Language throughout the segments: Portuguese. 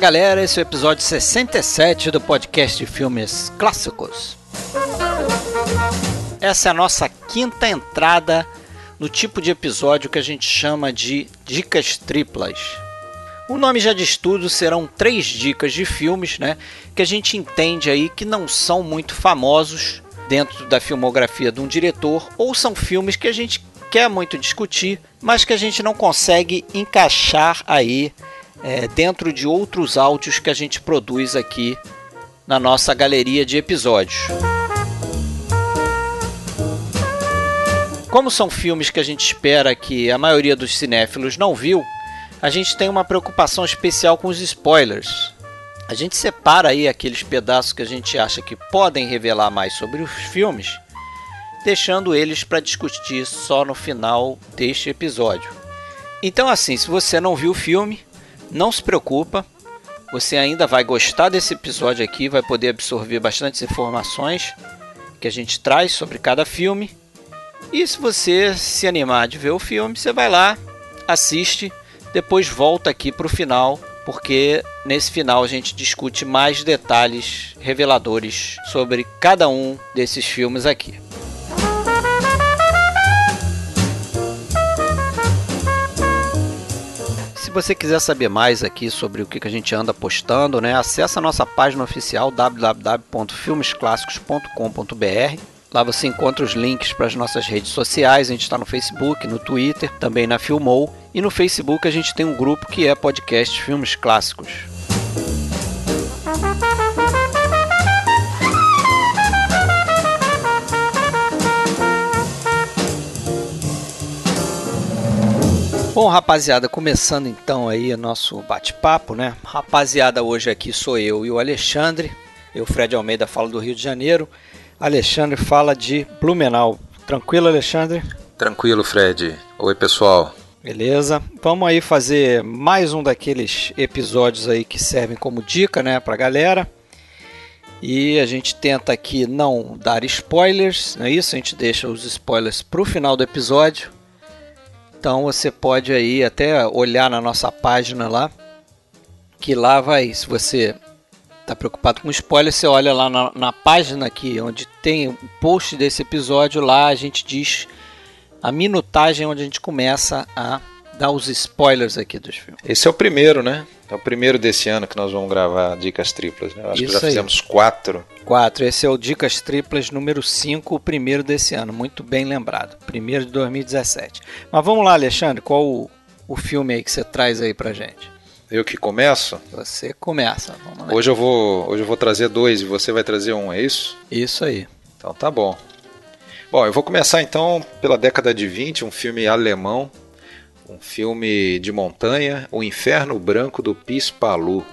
galera, esse é o episódio 67 do podcast de filmes clássicos. Essa é a nossa quinta entrada no tipo de episódio que a gente chama de dicas triplas. O nome já diz tudo, serão três dicas de filmes, né, que a gente entende aí que não são muito famosos dentro da filmografia de um diretor ou são filmes que a gente quer muito discutir, mas que a gente não consegue encaixar aí é, dentro de outros áudios que a gente produz aqui na nossa galeria de episódios. Como são filmes que a gente espera que a maioria dos cinéfilos não viu, a gente tem uma preocupação especial com os spoilers. A gente separa aí aqueles pedaços que a gente acha que podem revelar mais sobre os filmes, deixando eles para discutir só no final deste episódio. Então assim, se você não viu o filme, não se preocupa, você ainda vai gostar desse episódio aqui, vai poder absorver bastantes informações que a gente traz sobre cada filme. E se você se animar de ver o filme, você vai lá, assiste, depois volta aqui para o final, porque nesse final a gente discute mais detalhes reveladores sobre cada um desses filmes aqui. Se você quiser saber mais aqui sobre o que a gente anda postando, né, acesse a nossa página oficial www.filmesclassicos.com.br. Lá você encontra os links para as nossas redes sociais. A gente está no Facebook, no Twitter, também na Filmou. E no Facebook a gente tem um grupo que é podcast Filmes Clássicos. Bom, rapaziada, começando então aí o nosso bate-papo, né? Rapaziada, hoje aqui sou eu e o Alexandre. Eu, Fred Almeida, falo do Rio de Janeiro. Alexandre fala de Blumenau. Tranquilo, Alexandre? Tranquilo, Fred. Oi, pessoal. Beleza. Vamos aí fazer mais um daqueles episódios aí que servem como dica, né, pra galera. E a gente tenta aqui não dar spoilers, não é isso? A gente deixa os spoilers pro final do episódio então você pode aí até olhar na nossa página lá, que lá vai, se você está preocupado com spoiler, você olha lá na, na, página aqui, onde tem o post desse episódio, lá a gente diz a minutagem onde a gente começa a dar os spoilers aqui dos filmes. Esse é o primeiro, né? É o primeiro desse ano que nós vamos gravar Dicas Triplas, né? Acho Isso que já fizemos quatro. Quatro. Esse é o Dicas Triplas número 5, o primeiro desse ano. Muito bem lembrado. Primeiro de 2017. Mas vamos lá, Alexandre, qual o, o filme aí que você traz aí pra gente? Eu que começo? Você começa. Hoje eu vou, hoje eu vou trazer dois e você vai trazer um, é isso? Isso aí. Então tá bom. Bom, eu vou começar então pela década de 20, um filme alemão um filme de montanha, O Inferno Branco do Pispalu.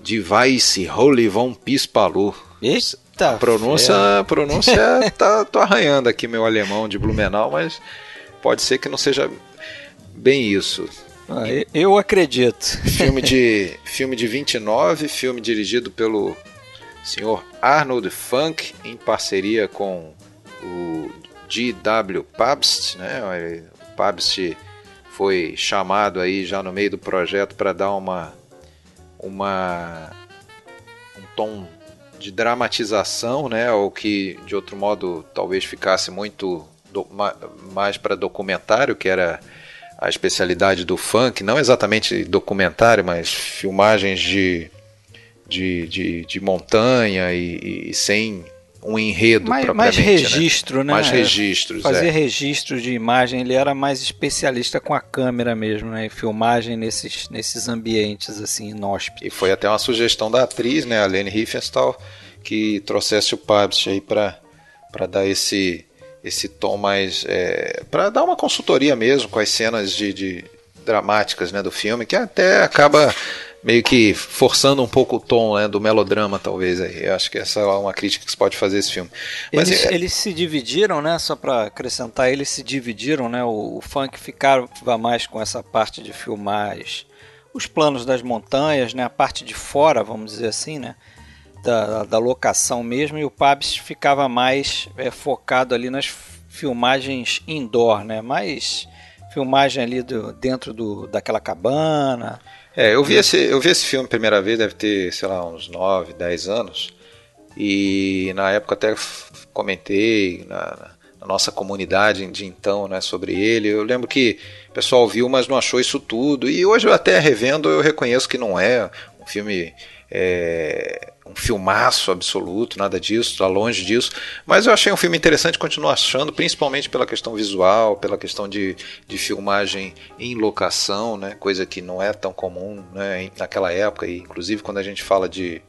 De Weiss Holy von Pispalu. Eita! A pronúncia, a pronúncia tá, tô arranhando aqui meu alemão de Blumenau, mas pode ser que não seja bem isso. Ah, eu acredito. Filme de, filme de 29, filme dirigido pelo senhor Arnold Funk, em parceria com o G.W. Pabst, né? O Pabst foi chamado aí já no meio do projeto para dar uma, uma um tom de dramatização, né, ou que de outro modo talvez ficasse muito do, mais para documentário, que era a especialidade do funk, não exatamente documentário, mas filmagens de, de, de, de montanha e, e sem um enredo mais, propriamente. Mais né? registro, né? né? Mais registros, Fazer é. registros de imagem, ele era mais especialista com a câmera mesmo, né? Filmagem nesses, nesses ambientes assim inóspitos. E foi até uma sugestão da atriz, né, a Lene Riefenstahl, que trouxesse o Pabst aí para para dar esse esse tom mais é, para dar uma consultoria mesmo com as cenas de, de dramáticas né, do filme, que até acaba meio que forçando um pouco o tom né, do melodrama, talvez. Aí. Eu acho que essa é uma crítica que se pode fazer esse filme. Mas eles, é... eles se dividiram, né? Só para acrescentar, eles se dividiram, né? O, o funk ficava mais com essa parte de filmar os planos das montanhas, né? A parte de fora, vamos dizer assim, né? Da, da locação mesmo, e o Pabst ficava mais é, focado ali nas filmagens indoor, né? Mais filmagem ali do, dentro do, daquela cabana, É, eu vi, esse, eu vi esse filme primeira vez, deve ter, sei lá, uns 9, 10 anos. E na época até comentei na, na nossa comunidade de então né, sobre ele. Eu lembro que o pessoal viu, mas não achou isso tudo. E hoje, até revendo, eu reconheço que não é um filme é, um filmaço absoluto, nada disso, está longe disso. Mas eu achei um filme interessante, continuo achando, principalmente pela questão visual, pela questão de, de filmagem em locação, né, coisa que não é tão comum né, naquela época, e inclusive quando a gente fala de.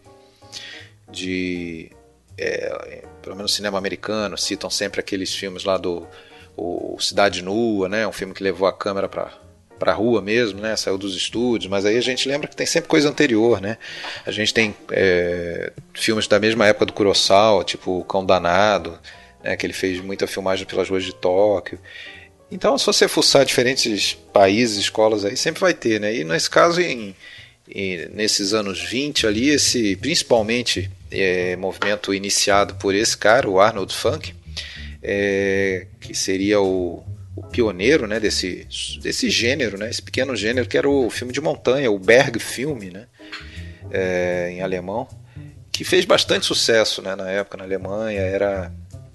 de é, pelo menos cinema americano, citam sempre aqueles filmes lá do o Cidade Nua, né, um filme que levou a câmera para para a rua mesmo, né? Saiu dos estúdios, mas aí a gente lembra que tem sempre coisa anterior, né? A gente tem é, filmes da mesma época do Kurosawa, tipo o Cão Danado, né? Que ele fez muita filmagem pelas ruas de Tóquio. Então, se você fuçar diferentes países, escolas aí, sempre vai ter, né? E nesse caso, em, em nesses anos 20 ali, esse principalmente é, movimento iniciado por esse cara, o Arnold Funk, é, que seria o o pioneiro né, desse, desse gênero, né, esse pequeno gênero que era o filme de montanha, o Bergfilme, né, é, em alemão, que fez bastante sucesso né, na época na Alemanha, era,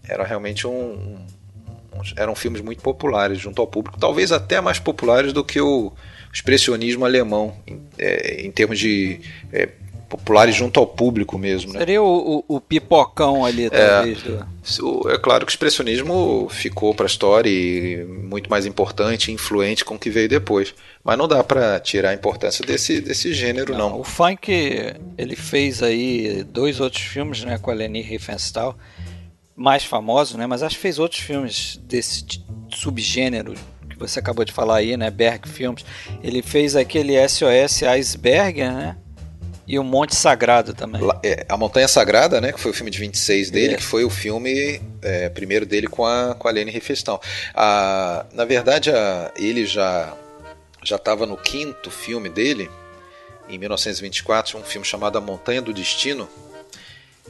era realmente um, um, eram filmes muito populares junto ao público, talvez até mais populares do que o expressionismo alemão, em, é, em termos de é, populares junto ao público mesmo. Né? Seria o, o, o pipocão ali, é. talvez. É, do... é claro que o expressionismo ficou para a história e muito mais importante e influente com o que veio depois. Mas não dá para tirar a importância desse, desse gênero, não, não. O funk, ele fez aí dois outros filmes né, com a Leni Riefenstahl, mais famosos, né, mas acho que fez outros filmes desse subgênero que você acabou de falar aí, né, Berg Filmes. Ele fez aquele SOS Iceberg, né? E o Monte Sagrado também. É, a Montanha Sagrada, né? Que foi o filme de 26 dele, é. que foi o filme é, primeiro dele com a, com a Lene Riefenstahl. A, na verdade, a, ele já já estava no quinto filme dele, em 1924, um filme chamado A Montanha do Destino.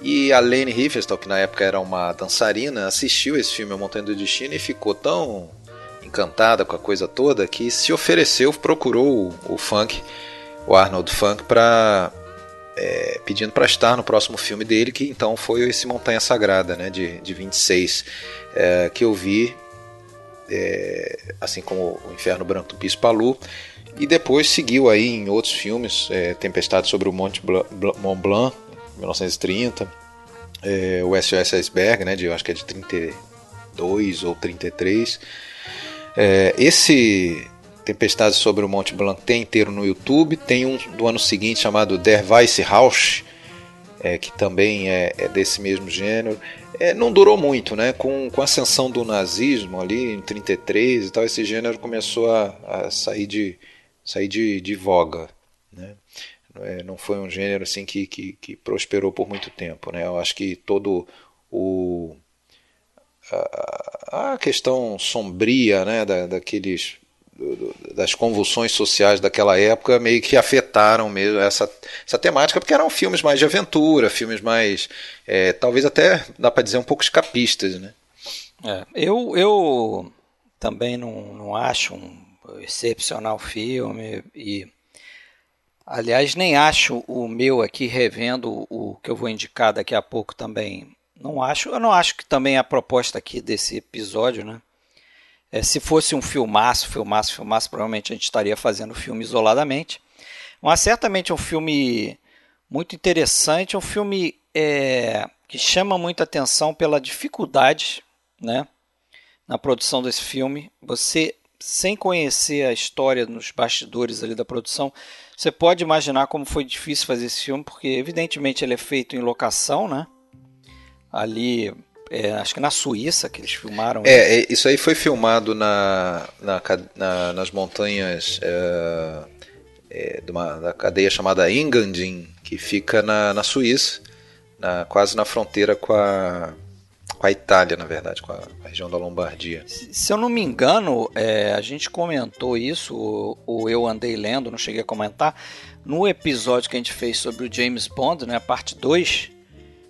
E a Lene Riefenstahl, que na época era uma dançarina, assistiu esse filme A Montanha do Destino e ficou tão encantada com a coisa toda que se ofereceu, procurou o, o funk, o Arnold Funk, para é, pedindo para estar no próximo filme dele, que então foi esse Montanha Sagrada, né, de, de 26, é, que eu vi, é, assim como O Inferno Branco do Pispalu, e depois seguiu aí em outros filmes, é, Tempestade sobre o Monte Mont Blanc, 1930, é, o SOS Iceberg, né, de, eu acho que é de 32 ou 33. É, esse Tempestade sobre o Monte Blanc tem inteiro no YouTube. Tem um do ano seguinte chamado Der Weiße Rausch, é, que também é, é, desse mesmo gênero. É, não durou muito, né? Com, com a ascensão do nazismo ali em 33 e tal, esse gênero começou a, a sair, de, sair de, de voga. Né? É, não foi um gênero assim que, que, que, prosperou por muito tempo. Né? Eu acho que todo o a, a questão sombria né, da, daqueles das convulsões sociais daquela época meio que afetaram mesmo essa, essa temática, porque eram filmes mais de aventura, filmes mais, é, talvez até, dá para dizer, um pouco escapistas, né? É, eu, eu também não, não acho um excepcional filme e aliás nem acho o meu aqui revendo o que eu vou indicar daqui a pouco também não acho eu não acho que também a proposta aqui desse episódio né é, se fosse um filmaço, filmaço, filmaço, provavelmente a gente estaria fazendo o filme isoladamente. Mas certamente é um filme muito interessante, é um filme é, que chama muita atenção pela dificuldade né, na produção desse filme. Você, sem conhecer a história nos bastidores ali da produção, você pode imaginar como foi difícil fazer esse filme, porque evidentemente ele é feito em locação, né? Ali é, acho que na Suíça que eles filmaram. É, isso, isso aí foi filmado na, na, na nas montanhas é, é, de uma, da cadeia chamada Engadin, que fica na, na Suíça, na, quase na fronteira com a, com a Itália, na verdade, com a, a região da Lombardia. Se, se eu não me engano, é, a gente comentou isso, ou eu andei lendo, não cheguei a comentar, no episódio que a gente fez sobre o James Bond, né, a parte 2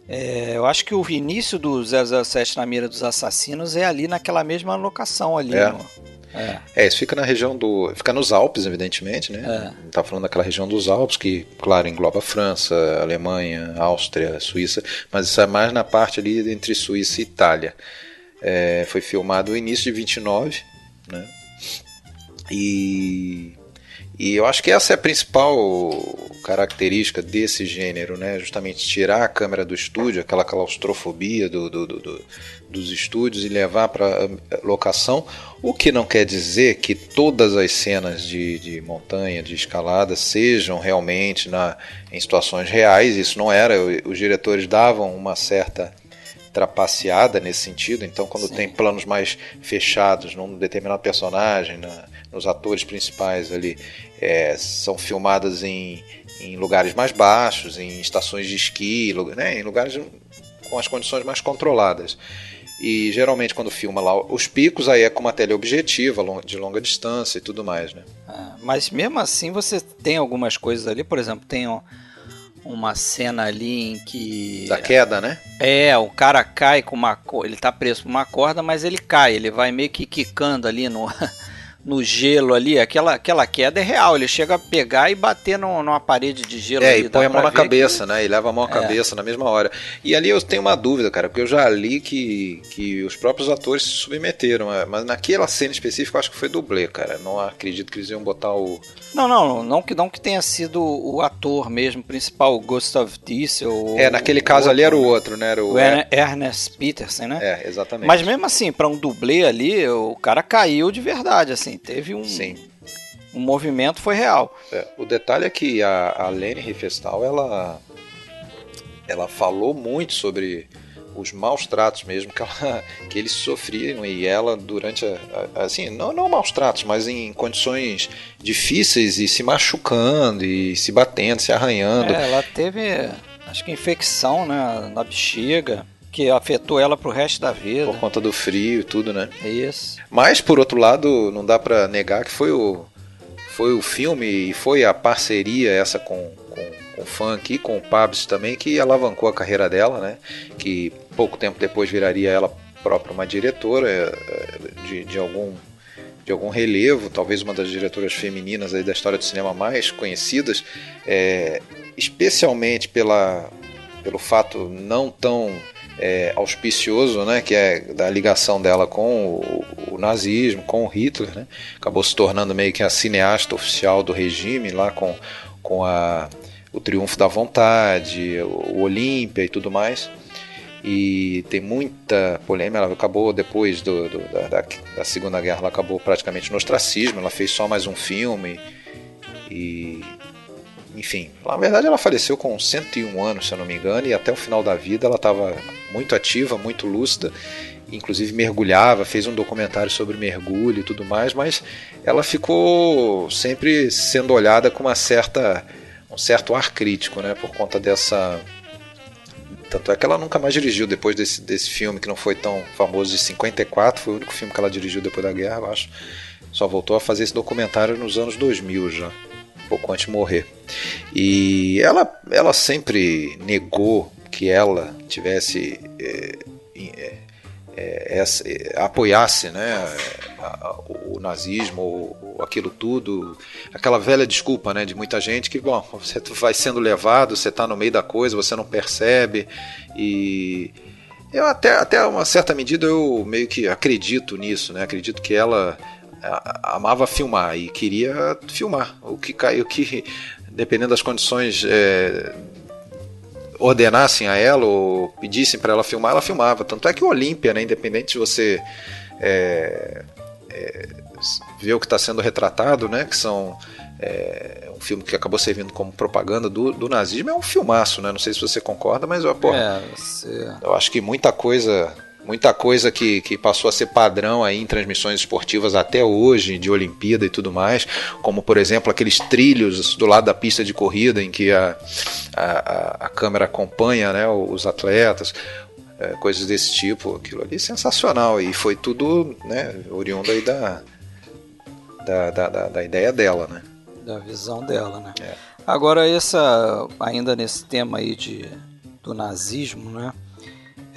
é, eu acho que o início do 007 na mira dos assassinos é ali naquela mesma locação ali. É. No, É. É, isso fica na região do. Fica nos Alpes, evidentemente, né? É. Tá falando daquela região dos Alpes, que, claro, engloba França, Alemanha, Áustria, Suíça, mas isso é mais na parte ali entre Suíça e Itália. É, foi filmado no início de 29, né? E, e eu acho que essa é a principal característica desse gênero, né? Justamente tirar a câmera do estúdio, aquela claustrofobia do, do, do- do- dos estúdios e levar para locação. O que não quer dizer que todas as cenas de, de montanha, de escalada, sejam realmente na, em situações reais. Isso não era. Os diretores davam uma certa trapaceada nesse sentido. Então, quando Sim. tem planos mais fechados num determinado personagem, na- nos atores principais ali, é, são filmadas em, em lugares mais baixos, em estações de esqui, né, em lugares com as condições mais controladas. E geralmente quando filma lá os picos, aí é com uma teleobjetiva, de longa distância e tudo mais, né? É, mas mesmo assim você tem algumas coisas ali, por exemplo, tem um- uma cena ali em que Da queda, né? é o cara cai com uma ele tá preso por uma corda, mas ele cai, ele vai meio que quicando ali no no gelo ali, aquela aquela queda é real, ele chega a pegar e bater no, numa parede de gelo É, ali, e põe a mão na ver que- cabeça, né? E leva a mão à É. cabeça na mesma hora. E ali eu tenho uma dúvida, cara, porque eu já li que, que os próprios atores se submeteram, mas naquela cena específica eu acho que foi dublê, cara. Não acredito que eles iam botar o. Não, não, não que não que tenha sido o ator mesmo principal, o Gustav Diesel. É, naquele caso ali era o né? outro, né? Era o. O Ern- Ernest Peterson, né? É, exatamente. Mas mesmo assim, pra um dublê ali, o cara caiu de verdade, assim, teve um, Sim. um movimento foi real. É, o detalhe é que a, a Lene Riefenstahl, ela, ela falou muito sobre os maus tratos mesmo que, ela, que eles sofriam e ela durante a, a- assim não não maus tratos mas em condições difíceis e se machucando e se batendo se arranhando É, ela teve, acho que infecção, né, na bexiga, que afetou ela pro resto da vida. por conta do frio e tudo né Isso. mas por outro lado não dá pra negar que foi o foi o filme e foi a parceria essa com, com, com o funk e com o Pabs também que alavancou a carreira dela, né? Que pouco tempo depois viraria ela própria uma diretora eh, de, de algum de algum relevo, talvez uma das diretoras femininas aí da história do cinema mais conhecidas, eh, especialmente pela, pelo fato não tão é, auspicioso, né, que é da ligação dela com o, o nazismo, com o Hitler, né, acabou se tornando meio que a cineasta oficial do regime lá com, com a, o Triunfo da Vontade, o, Olímpia e tudo mais. E tem muita polêmica. Ela acabou depois do, do- da, da, da Segunda Guerra, ela acabou praticamente no ostracismo. Ela fez só mais um filme e enfim, na verdade ela faleceu com 101 anos, se eu não me engano, e até o final da vida ela estava muito ativa, muito lúcida, inclusive mergulhava, fez um documentário sobre mergulho e tudo mais, mas ela ficou sempre sendo olhada com uma certa um certo ar crítico, né, por conta dessa tanto é que ela nunca mais dirigiu depois desse, desse filme que não foi tão famoso de 54, foi o único filme que ela dirigiu depois da guerra, eu acho. Só voltou a fazer esse documentário nos anos 2000 já pouco antes de morrer. E ela, ela sempre negou que ela tivesse é, é, é, essa, é, apoiasse né, a, a, o nazismo ou, aquilo tudo, aquela velha desculpa né, de muita gente que bom, você vai sendo levado, você está no meio da coisa, você não percebe e eu até, até uma certa medida eu meio que acredito nisso, né? Acredito que ela amava filmar e queria filmar. O que caiu que dependendo das condições é, ordenassem a ela ou pedissem para ela filmar ela filmava. Tanto é que o Olímpia né independente de você é, é, ver o que está sendo retratado né que são é, um filme que acabou servindo como propaganda do, do, nazismo é um filmaço né? Não sei se você concorda mas você... eu acho que muita coisa muita coisa que, que passou a ser padrão aí em transmissões esportivas até hoje, de Olimpíada e tudo mais, como por exemplo aqueles trilhos do lado da pista de corrida em que a, a, a câmera acompanha né, os atletas, é, coisas desse tipo, aquilo ali é sensacional e foi tudo né, oriundo aí da, da, da, da, da ideia dela, né? Da visão dela, né? É. Agora, essa, ainda nesse tema aí de, do nazismo, né?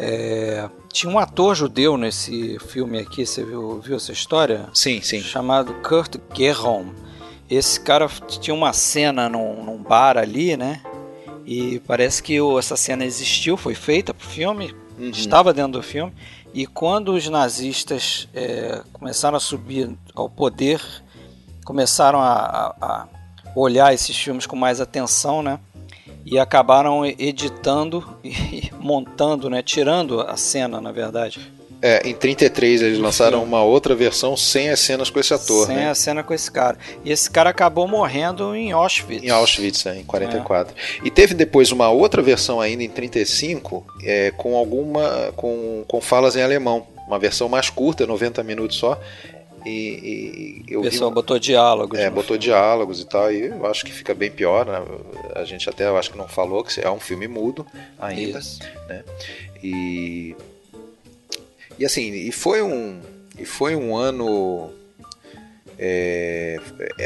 É, tinha um ator judeu nesse filme aqui, você viu, viu essa história? Sim, sim. Chamado Kurt Gerholm. Esse cara tinha uma cena num, num bar ali, né? E parece que essa cena existiu, foi feita pro filme, uhum. estava dentro do filme. E quando os nazistas é, começaram a subir ao poder, começaram a, a, olhar esses filmes com mais atenção, né? E acabaram editando e montando, né? Tirando a cena, na verdade. É, em 33 eles lançaram uma outra versão sem as cenas com esse ator, sem né? a cena com esse cara. E esse cara acabou morrendo em Auschwitz. Em Auschwitz, é, em 44. É. E teve depois uma outra versão ainda em 35 é, com alguma com, com falas em alemão, uma versão mais curta, 90 minutos só. E, e o pessoal botou diálogos. É, botou filme. diálogos e tal, e eu acho que fica bem pior. Né? A gente até eu acho que não falou que é um filme mudo ainda. Isso. Né? E e assim, e foi um, e foi um ano. É,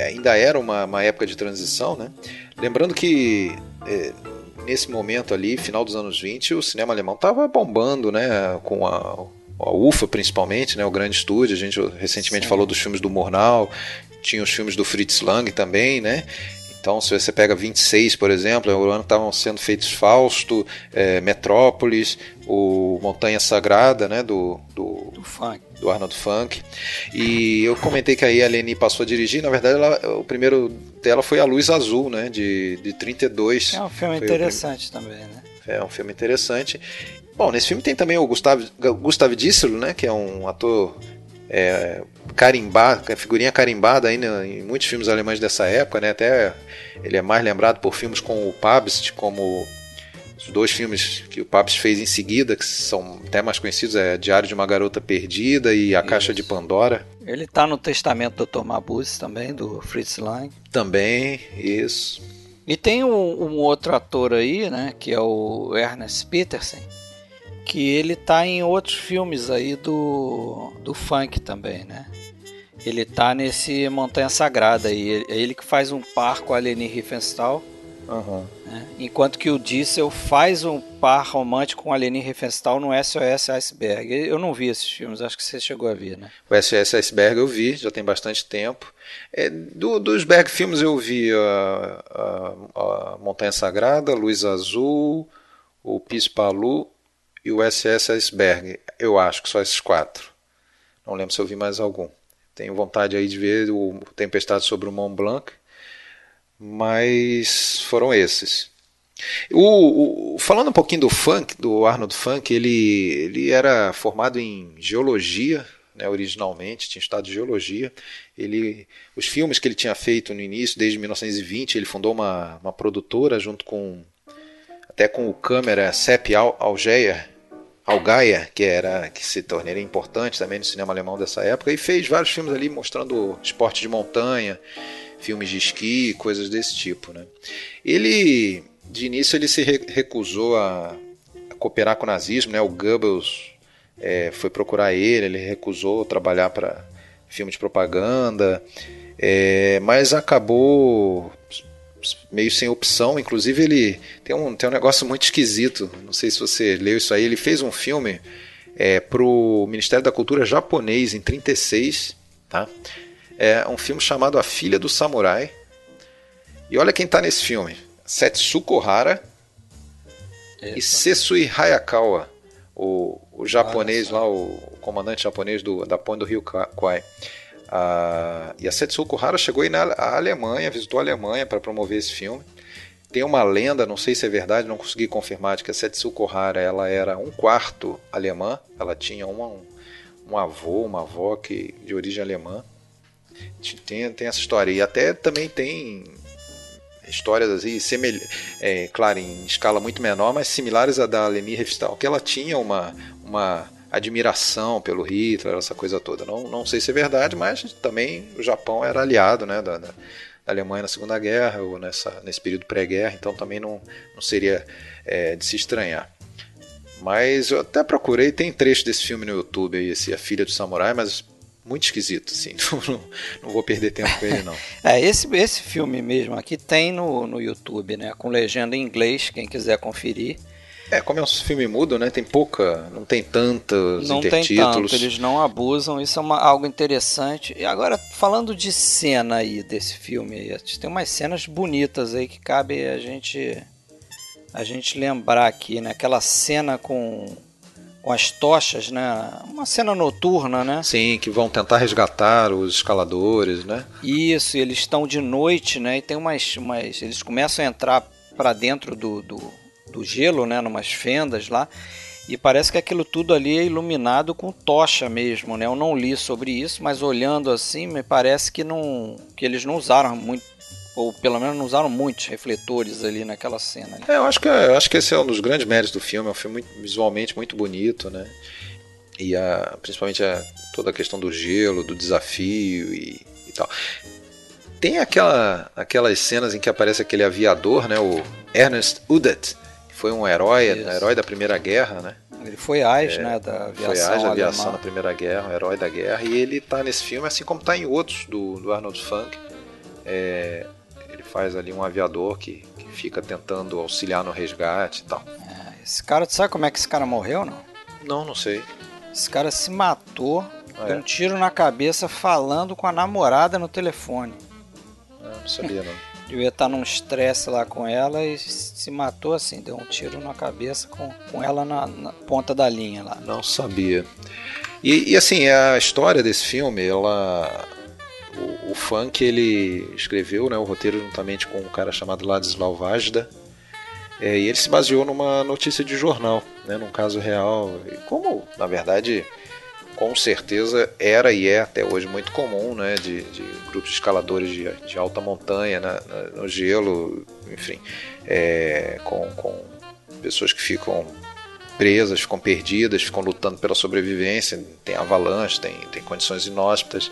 ainda era uma, uma, época de transição, né? Lembrando que é, nesse momento ali, final dos anos 20, o cinema alemão estava bombando, né? Com a, a UFA principalmente, né? O grande estúdio. A gente recentemente Sim. falou dos filmes do Murnau, tinha os filmes do Fritz Lang também, né? Então, se você pega 26, por exemplo, é o ano estavam sendo feitos Fausto, é, Metrópolis, o Montanha Sagrada, né, do, do, do, funk. do Arnold Funk. E eu comentei que aí a Leni passou a dirigir, na verdade, ela, o primeiro dela foi A Luz Azul, né, de, de 32. É um filme foi interessante também, né? É um filme interessante. Bom, nesse filme tem também o Gustav, Gustav Dissel, né, que é um ator é, carimbado, figurinha carimbada ainda em muitos filmes alemães dessa época, né? Até ele é mais lembrado por filmes com o Pabst, como os dois filmes que o Pabst fez em seguida, que são até mais conhecidos, é Diário de uma Garota Perdida e A isso. Caixa de Pandora. Ele está no Testamento do Dr. Mabuse também, do Fritz Lang. Também, isso. E tem um, um outro ator aí, né, que é o Ernest Petersen, que ele tá em outros filmes aí do, do funk também, né? Ele tá nesse Montanha Sagrada aí. É ele que faz um par com a Leni Riefenstahl. Uhum. Né? Enquanto que o Diesel faz um par romântico com a Leni Riefenstahl no SOS Iceberg. Eu não vi esses filmes, acho que você chegou a ver, né? O SOS Iceberg eu vi, já tem bastante tempo. É, do, dos Berg filmes eu vi a, a, a Montanha Sagrada, Luz Azul, o Pispalu e o SS Iceberg. Eu acho que só esses quatro. Não lembro se eu vi mais algum. Tenho vontade aí de ver o Tempestade sobre o Mont Blanc, mas foram esses. O, o, falando um pouquinho do funk, do Arnold Funk, ele, ele era formado em geologia, né, originalmente, tinha estudado geologia. Ele, os filmes que ele tinha feito no início, desde 1920, ele fundou uma, uma produtora junto com até com o câmera Sepp Algeia, Algaia, que era que se tornaria importante também no cinema alemão dessa época, e fez vários filmes ali mostrando esporte de montanha, filmes de esqui, coisas desse tipo, né? Ele de início ele se recusou a, a cooperar com o nazismo, né? O Goebbels é, foi procurar ele, ele recusou trabalhar para filme de propaganda, é, mas acabou meio sem opção. Inclusive, ele tem um, tem um negócio muito esquisito. Não sei se você leu isso aí. Ele fez um filme é, o Ministério da Cultura japonês em 36. Tá? É um filme chamado A Filha do Samurai. E olha quem está nesse filme: Setsuko Hara Eita. e Sesui Hayakawa, o, o japonês lá, o, o, comandante japonês do, da ponte do rio Kwai. A, e a Setsuko Hara chegou aí na Alemanha, visitou a Alemanha para promover esse filme. Tem uma lenda, não sei se é verdade, não consegui confirmar, de que a Setsuko Hara ela era um quarto alemã. Ela tinha uma, um, um avô, uma avó que, de origem alemã. Tem, tem essa história. E até também tem histórias assim, semelh... É, claro, em escala muito menor, mas similares à da Leni Riefenstahl, que ela tinha uma, uma admiração pelo Hitler, essa coisa toda. Não, não sei se é verdade, mas também o Japão era aliado né, da, da, Alemanha na Segunda Guerra, ou nessa, nesse período pré-guerra, então também não, não seria é, de se estranhar. Mas eu até procurei, tem trecho desse filme no YouTube, esse A Filha do Samurai, mas muito esquisito, assim, não, não, vou perder tempo com ele não. é, esse, esse filme mesmo aqui tem no, no YouTube, né, com legenda em inglês, quem quiser conferir. É, como é um filme mudo, né? Tem pouca, não tem tantos não intertítulos. Tem tanto, eles não abusam, isso é uma, algo interessante. E agora, falando de cena aí desse filme, aí, tem umas cenas bonitas aí que cabe a gente a gente lembrar aqui, né? Aquela cena com com as tochas, né? Uma cena noturna, né? Sim, que vão tentar resgatar os escaladores, né? Isso, eles estão de noite, né? E tem umas, umas eles começam a entrar para dentro do, do, do gelo, né? Numas fendas lá. E parece que aquilo tudo ali é iluminado com tocha mesmo, né? Eu não li sobre isso, mas olhando assim, me parece que não que eles não usaram muito ou pelo menos não usaram muitos refletores ali naquela cena. Né? É, eu acho que eu acho que esse é um dos grandes méritos do filme. É um filme muito, visualmente muito bonito, né? E a, principalmente a, toda a questão do gelo, do desafio e, e tal. Tem aquela, aquelas cenas em que aparece aquele aviador, né? O Ernest Udet, foi um herói, Isso. herói da Primeira Guerra, né? Ele foi AIS, é, né, da aviação Foi AIS da aviação na Primeira Guerra, um herói da guerra, e ele está nesse filme, assim como está em outros do, do Arnold Funk. É, faz ali um aviador que, que fica tentando auxiliar no resgate e tal. É, esse cara, tu sabe como é que esse cara morreu, não? Não, não sei. Esse cara se matou, ah, deu é? um tiro na cabeça falando com a namorada no telefone. Ah, não sabia não. Devia estar num estresse lá com ela e se matou assim, deu um tiro na cabeça com, com ela na, na ponta da linha lá. Não sabia. E, e, assim, a história desse filme, ela o, o Funk ele escreveu né, o roteiro juntamente com um cara chamado Ladislau Vajda. É, e ele se baseou numa notícia de jornal, né, num caso real. Como, na verdade, com certeza era e é até hoje muito comum né, de, de grupos de escaladores de, de alta montanha, né, no gelo, enfim, é, com, com pessoas que ficam presas, ficam perdidas, ficam lutando pela sobrevivência, tem avalanche, tem, tem condições inóspitas.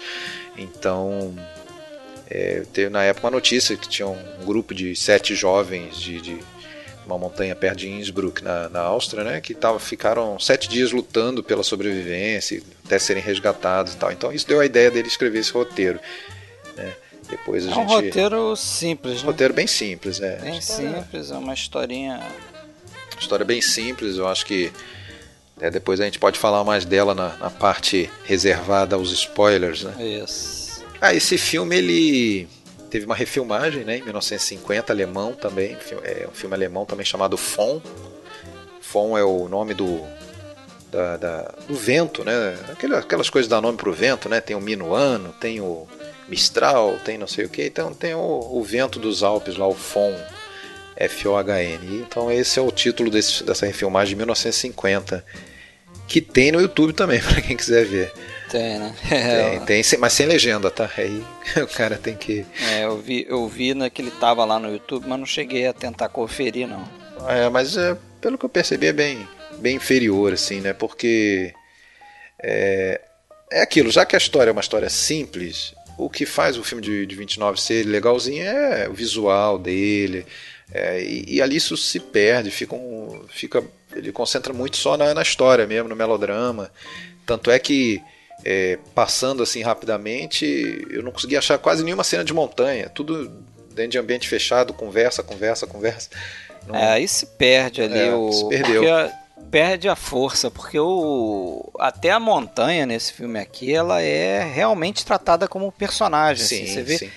Então, é, teve na época uma notícia que tinha um grupo de sete jovens de, de uma montanha perto de Innsbruck, na, na Áustria, né, que tava, ficaram sete dias lutando pela sobrevivência, até serem resgatados e tal. Então, isso deu a ideia dele escrever esse roteiro. Né. Depois a é um gente... roteiro simples, né? Roteiro bem simples, é. Bem simples, é uma historinha História bem simples, eu acho que é, depois a gente pode falar mais dela na, na parte reservada aos spoilers, né? Isso. Ah, esse filme ele teve uma refilmagem, né, em 1950, alemão também, é um filme alemão também chamado Fon. Fon é o nome do da, da, do vento, né? Aquelas coisas dá nome pro vento, né? Tem o Minuano, tem o Mistral, tem não sei o que, então tem o, o vento dos Alpes lá, o Fon. F-O-H-N. Então esse é o título desse, dessa refilmagem de 1950, que tem no YouTube também, para quem quiser ver. Tem, né? Tem, tem, mas sem legenda, tá? Aí o cara tem que. É, eu vi, eu vi né, que ele tava lá no YouTube, mas não cheguei a tentar conferir, não. É, mas é, pelo que eu percebi é bem, bem inferior, assim, né? Porque é, é aquilo, já que a história é uma história simples, o que faz o filme de, de 29 ser legalzinho é o visual dele, é, e, e, ali isso se perde, fica, um, fica ele concentra muito só na, na, história mesmo, no melodrama. Tanto é que, é, passando assim rapidamente, eu não consegui achar quase nenhuma cena de montanha. Tudo dentro de ambiente fechado, conversa, conversa, conversa. Não... É, aí se perde ali é, o. Se perdeu. perde a força, porque o até a montanha nesse filme aqui, ela é realmente tratada como personagem. Assim. Sim, assim, você vê sim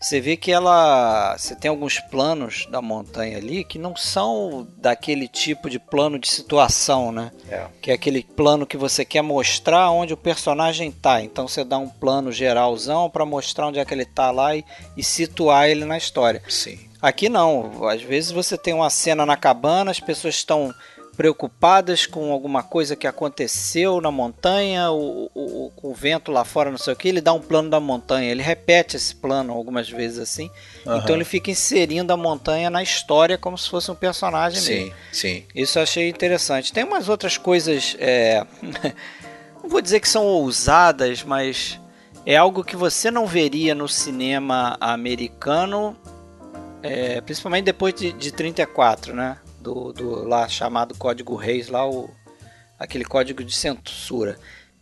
você vê que ela. Você tem alguns planos da montanha ali que não são daquele tipo de plano de situação, né? É. Que é aquele plano que você quer mostrar onde o personagem tá. Então você dá um plano geralzão para mostrar onde é que ele tá lá e, e situar ele na história. Sim. Aqui não. Às vezes você tem uma cena na cabana, as pessoas estão preocupadas com alguma coisa que aconteceu na montanha, o, o, o, vento lá fora, não sei o que, ele dá um plano da montanha, ele repete esse plano algumas vezes assim, uhum. então ele fica inserindo a montanha na história como se fosse um personagem sim, mesmo. Sim, Isso eu achei interessante. Tem umas outras coisas, é... não vou dizer que são ousadas, mas é algo que você não veria no cinema americano, é, principalmente depois de, de 34, né? Do, do lá chamado Código Reis, lá o, aquele código de censura.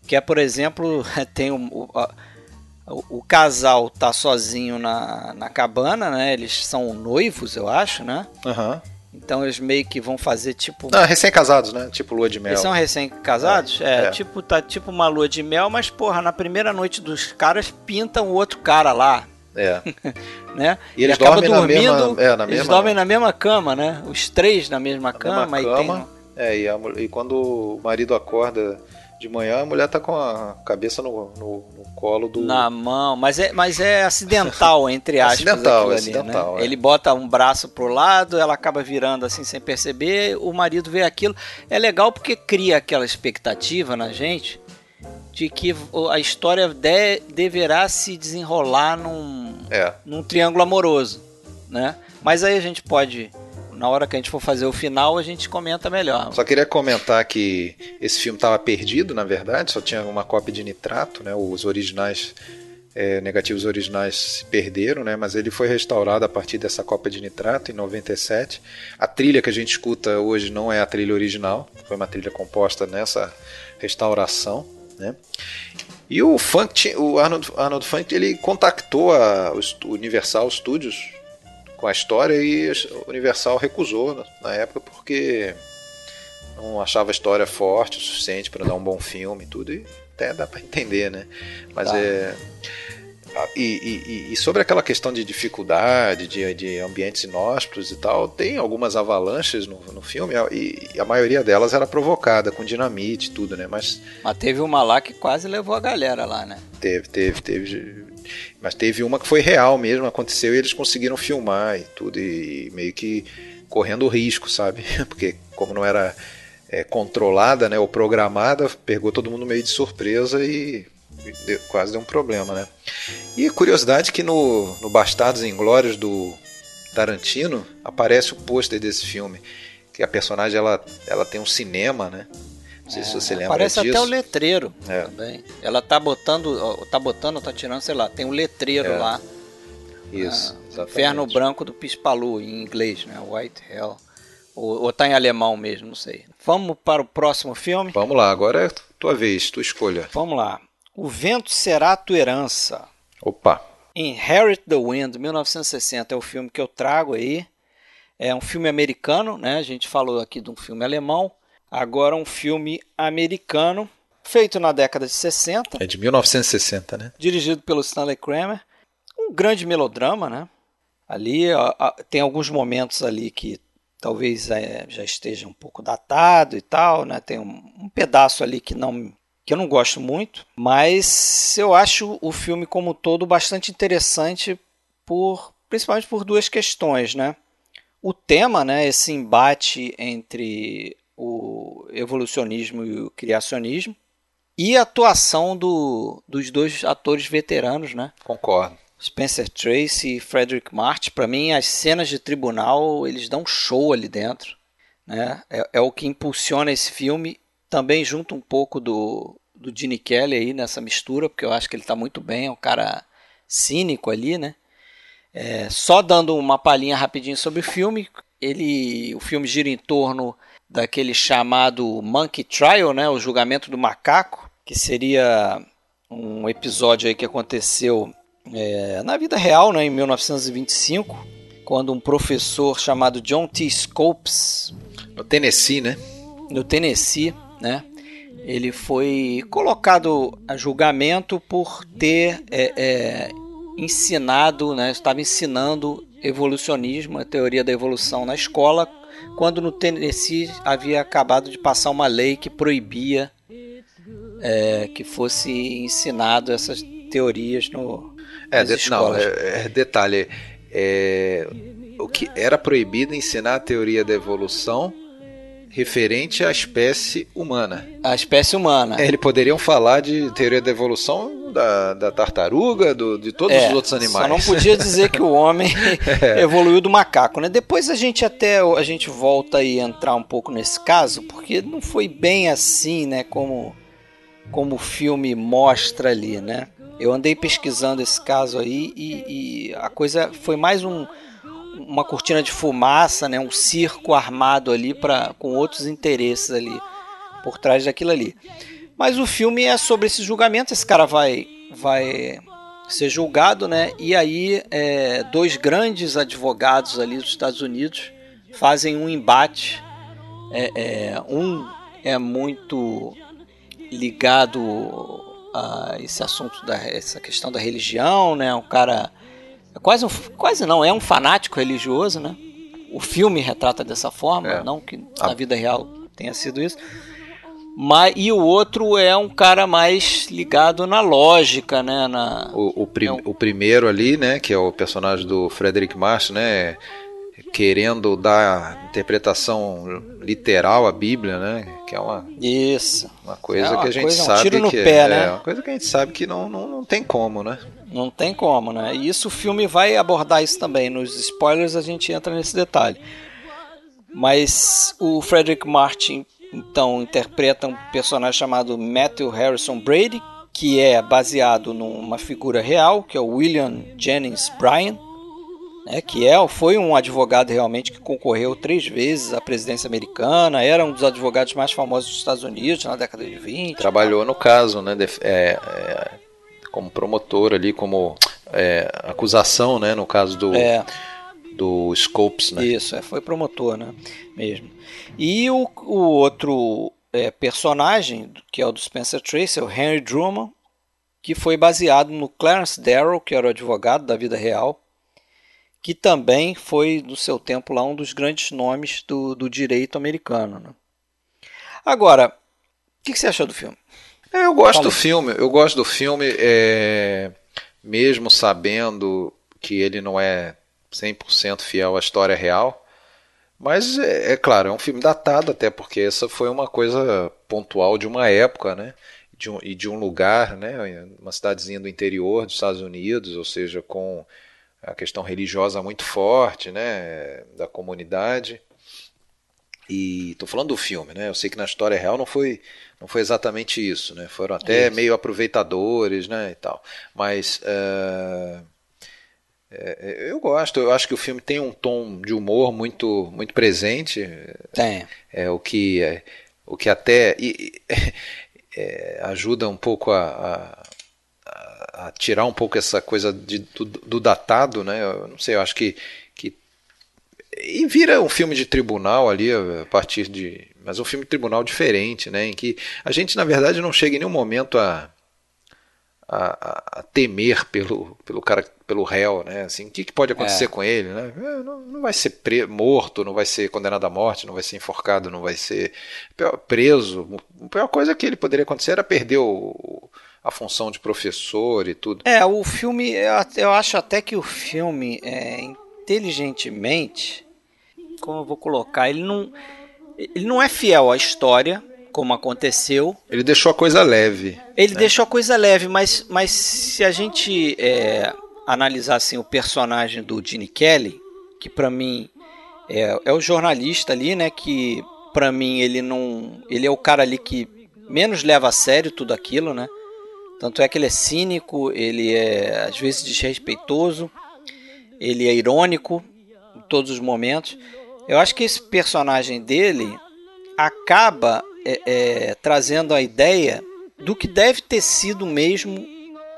Que é, por exemplo, tem o, o, o, casal tá sozinho na, na cabana, né? Eles são noivos, eu acho, né? Uhum. Então eles meio que vão fazer tipo. Não, recém-casados, né? Tipo lua de mel. Eles são recém-casados? É, é, é, tipo, tá tipo uma lua de mel, mas porra, na primeira noite dos caras pintam o outro cara lá. É. né? E eles e dormem dormindo, na mesma, é, na eles dormem na mesma cama, né? Os três na mesma na cama. Mesma cama. Tem... É, e, a, e quando o marido acorda de manhã, a mulher tá com a cabeça no, no, no colo do. Na mão, mas é, mas é acidental, entre aspas. acidental, é acidental. né? é. Ele bota um braço pro lado, ela acaba virando assim sem perceber, o marido vê aquilo. É legal porque cria aquela expectativa na gente de que a história de, deverá se desenrolar num, é. num triângulo amoroso, né? Mas aí a gente pode na hora que a gente for fazer o final, a gente comenta melhor. Só queria comentar que esse filme estava perdido, na verdade, só tinha uma cópia de nitrato, né? Os originais, é, negativos originais se perderam, né? Mas ele foi restaurado a partir dessa cópia de nitrato em 97. A trilha que a gente escuta hoje não é a trilha original, foi uma trilha composta nessa restauração, né? E o Funk, o Arnold, Arnold Funk, ele contactou a, o Universal Studios com a história e a Universal recusou na época porque não achava a história forte o suficiente para dar um bom filme e tudo, e até dá para entender, né? Mas tá. é. E, e, e, sobre aquela questão de dificuldade, de, de ambientes inóspitos e tal, tem algumas avalanches no, no filme e, e, a maioria delas era provocada com dinamite e tudo, né? Mas, Mas teve uma lá que quase levou a galera lá, né? Teve, teve, teve. Mas teve uma que foi real mesmo, aconteceu e eles conseguiram filmar e tudo, e meio que correndo risco, sabe? Porque como não era é, controlada né, ou programada, pegou todo mundo meio de surpresa e deu, quase deu um problema, né? E curiosidade que no, no Bastardos Inglórios do Tarantino aparece o pôster desse filme, que a personagem ela, ela tem um cinema, né? Não sei é, se você lembra Parece disso. até o letreiro é. também. Ela tá botando, tá botando, tá tirando, sei lá, tem um letreiro é. lá. Isso. Ah, Inferno Branco do Pispalu, em inglês, né? White Hell. Ou, ou tá em alemão mesmo, não sei. Vamos para o próximo filme? Vamos lá, agora é tua vez, tua escolha. Vamos lá. O Vento Será Tua Herança. Opa. Inherit the Wind, 1960, é o filme que eu trago aí. É um filme americano, né? A gente falou aqui de um filme alemão. Agora um filme americano, feito na década de 60. É de 1960, né? Dirigido pelo Stanley Kramer. Um grande melodrama, né? Ali ó, tem alguns momentos ali que talvez é, já esteja um pouco datado e tal, né? Tem um, um pedaço ali que não que eu não gosto muito, mas eu acho o filme como um todo bastante interessante por principalmente por duas questões, né? O tema, né, esse embate entre o evolucionismo e o criacionismo, e a atuação do, dos dois atores veteranos, né? Concordo. Spencer Tracy e Frederick March, para mim as cenas de tribunal eles dão show ali dentro, né? É, é, o que impulsiona esse filme. Também junto um pouco do, do Gene Kelly aí nessa mistura, porque eu acho que ele está muito bem, é um cara cínico ali, né? É, só dando uma palhinha rapidinho sobre o filme, ele, o filme gira em torno daquele chamado Monkey Trial, né, o julgamento do macaco, que seria um episódio aí que aconteceu é, na vida real, né, em 1925, quando um professor chamado John T. Scopes, no Tennessee, né? No Tennessee, né? Ele foi colocado a julgamento por ter é, é, ensinado, né? Estava ensinando evolucionismo, a teoria da evolução na escola, quando no Tennessee havia acabado de passar uma lei que proibia é, que fosse ensinado essas teorias no é, de, não, é, é, detalhe é, o que era proibido ensinar a teoria da evolução referente à espécie humana. A espécie humana. É, eles poderiam falar de teoria da evolução da, da tartaruga, do, de todos é, os outros animais. Só não podia dizer que o homem é. evoluiu do macaco, né? Depois a gente até a gente volta e entrar um pouco nesse caso, porque não foi bem assim, né? Como como o filme mostra ali, né? Eu andei pesquisando esse caso aí e, e a coisa foi mais um uma cortina de fumaça, né, um circo armado ali para com outros interesses ali por trás daquilo ali. Mas o filme é sobre esse julgamento. Esse cara vai vai ser julgado, né? E aí é, dois grandes advogados ali dos Estados Unidos fazem um embate. É, é, um é muito ligado a esse assunto da essa questão da religião, né? Um cara é quase um, quase não é um fanático religioso, né? O filme retrata dessa forma, é. não que na vida real tenha sido isso. Mas, e o outro é um cara mais ligado na lógica, né? Na, o, o, prim, é um... o primeiro ali, né? Que é o personagem do Frederick Marsh, né? Querendo dar interpretação literal à Bíblia, né? Que é uma, Isso. uma coisa é uma que a gente coisa, sabe um tiro no que pé, é, né? uma coisa que a gente sabe que não, não, não tem como, né? Não tem como, né? E isso o filme vai abordar isso também. Nos spoilers a gente entra nesse detalhe. Mas o Frederick Martin então interpreta um personagem chamado Matthew Harrison Brady, que é baseado numa figura real, que é o William Jennings Bryan, né, que é, foi um advogado realmente que concorreu três vezes à presidência americana, era um dos advogados mais famosos dos Estados Unidos na década de 20. Trabalhou no caso, né, de, é, é, como promotor ali, como é, acusação, né, no caso do, é. do Scopes, né? Isso, é, foi promotor, né, mesmo. E o, o outro é, personagem, que é o do Spencer Tracy, é o Henry Drummond, que foi baseado no Clarence Darrow, que era o advogado da vida real, que também foi, no seu tempo, lá um dos grandes nomes do, do direito americano. Né? Agora, o que, que, você achou do filme? É, eu gosto do filme. Eu gosto do filme, é, mesmo sabendo que ele não é 100% fiel à história real. Mas é, é, claro, é um filme datado, até porque essa foi uma coisa pontual de uma época, né? De um, e de um lugar, né? Uma cidadezinha do interior dos Estados Unidos, ou seja, com a questão religiosa muito forte, né? Da comunidade. E estou falando do filme, né? Eu sei que na história real não foi, não foi exatamente isso, né? Foram até isso. meio aproveitadores, né? E tal. Mas uh, é, é, eu gosto, eu acho que o filme tem um tom de humor muito, muito presente. Tem. É, o que, é, o que até e, é, ajuda um pouco a, a, a, tirar um pouco essa coisa de, do, do, datado, né? Eu não sei, eu acho que. E vira um filme de tribunal ali a partir de. Mas um filme de tribunal diferente, né? Em que a gente, na verdade, não chega em nenhum momento a a, a, temer pelo, pelo cara, pelo réu, né? Assim, o que, que pode acontecer é. com ele, né? É, não, não vai ser morto, não vai ser condenado à morte, não vai ser enforcado, não vai ser preso. A pior coisa que ele poderia acontecer era perder o, a função de professor e tudo. É, o filme, eu acho até que o filme, é, inteligentemente, como eu vou colocar, ele não, ele não é fiel à história como aconteceu. Ele deixou a coisa leve. Ele né? deixou a coisa leve, mas, mas se a gente é, analisar assim, o personagem do Gene Kelly, que para mim é, é o jornalista ali, né? Que para mim ele não, ele é o cara ali que menos leva a sério tudo aquilo, né? Tanto é que ele é cínico, ele é às vezes desrespeitoso, ele é irônico em todos os momentos. Eu acho que esse personagem dele acaba é, é, trazendo a ideia do que deve ter sido mesmo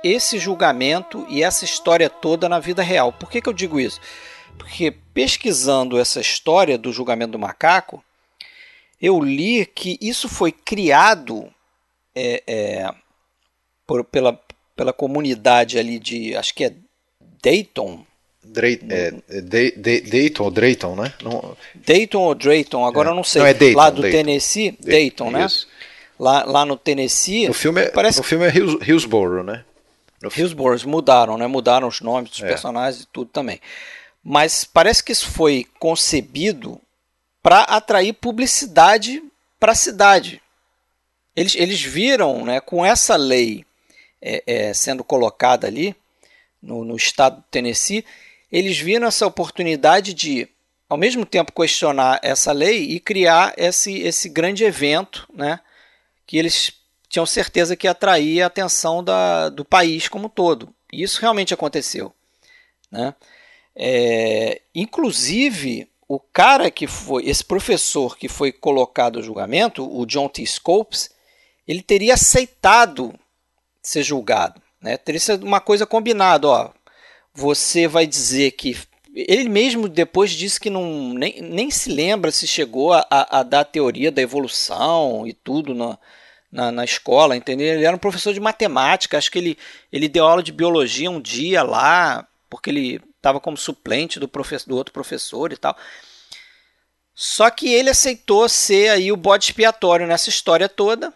esse julgamento e essa história toda na vida real. Por que, que eu digo isso? Porque pesquisando essa história do julgamento do macaco, eu li que isso foi criado é, é, por, pela, pela comunidade ali de, acho que é Dayton, É, é Dayton ou Drayton, né? Não... Dayton ou Drayton, agora é. eu não sei. Não, é Dayton, lá do Dayton. Tennessee, Dayton, Dayton né? Isso. Lá, lá no Tennessee. No filme é, parece... no filme é Hillsborough, né? No Hillsborough, mudaram, né? Mudaram os nomes dos é. personagens e tudo também. Mas parece que isso foi concebido para atrair publicidade para a cidade. Eles, eles viram, né, com essa lei é, é, sendo colocada ali no, no estado do Tennessee, eles viram essa oportunidade de, ao mesmo tempo, questionar essa lei e criar esse, esse grande evento, né, que eles tinham certeza que atraía a atenção da, do país como um todo. E isso realmente aconteceu. Né? É, inclusive, o cara que foi, esse professor que foi colocado ao julgamento, o John T. Scopes, ele teria aceitado ser julgado. Né? Teria sido uma coisa combinada. Ó, você vai dizer que ele mesmo depois disse que não, nem, nem se lembra se chegou a, a, a dar a teoria da evolução e tudo na, na, na, escola, entendeu? Ele era um professor de matemática, acho que ele, ele deu aula de biologia um dia lá, porque ele estava como suplente do, professor, do outro professor e tal. Só que ele aceitou ser aí o bode expiatório nessa história toda,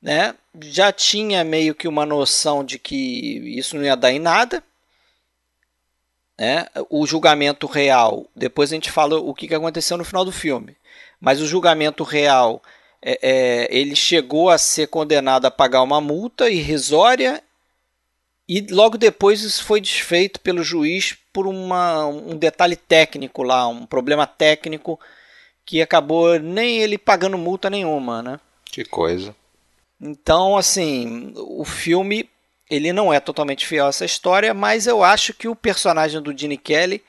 né? Já tinha meio que uma noção de que isso não ia dar em nada, né? O julgamento real, depois a gente fala o que aconteceu no final do filme, mas o julgamento real é, é, ele chegou a ser condenado a pagar uma multa irrisória e logo depois isso foi desfeito pelo juiz por uma, um detalhe técnico lá, um problema técnico que acabou nem ele pagando multa nenhuma, né? Que coisa. Então, assim, o filme ele não é totalmente fiel a essa história, mas eu acho que o personagem do Gene Kelly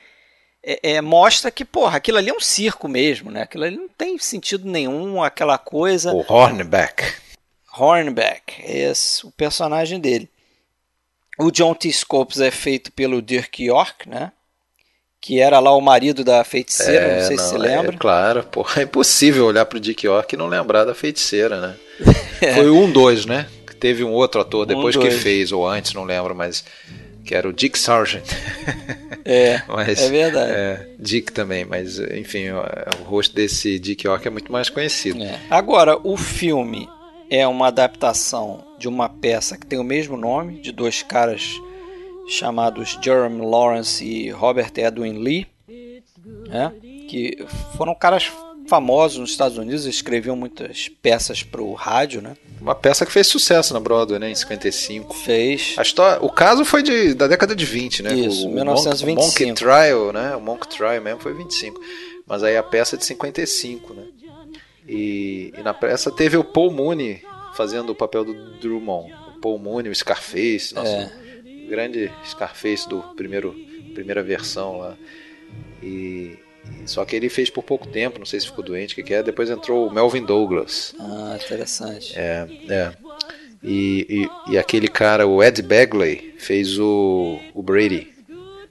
é, é, mostra que, porra, aquilo ali é um circo mesmo, né? Aquilo ali não tem sentido nenhum, aquela coisa. O Hornback. Hornback, esse o personagem dele. O John T. Scopes é feito pelo Dirk York, né? Que era lá o marido da feiticeira, é, não sei não, se você lembra. É, claro, porra, é impossível olhar pro Dick York e não lembrar da feiticeira, né? Foi um, dois, né? Teve um outro ator depois um, que fez, ou antes, não lembro, mas que era o Dick Sargent. É, mas, é verdade. É, Dick também, mas enfim, o, o rosto desse Dick York é muito mais conhecido. É. Agora, o filme é uma adaptação de uma peça que tem o mesmo nome, de dois caras chamados Jeremy Lawrence e Robert Edwin Lee, né, que foram caras famosos nos Estados Unidos, escreviam muitas peças para o rádio, né? Uma peça que fez sucesso na Broadway, né, em 55. Fez. A história, o caso foi de, da década de 20, né? Isso, o, 1925. Monk, Monk Trial, né? O Monk Trial mesmo foi 25. Mas aí a peça é de 55, né? E, e na peça teve o Paul Mooney fazendo o papel do Drummond. O Paul Mooney, o Scarface, nosso é. grande Scarface do primeiro primeira versão lá. E, só que ele fez por pouco tempo, não sei se ficou doente, o que, que é. Depois entrou o Melvin Douglas. Ah, interessante. É, é. E, e, e, aquele cara, o Ed Bagley, fez o, o Brady.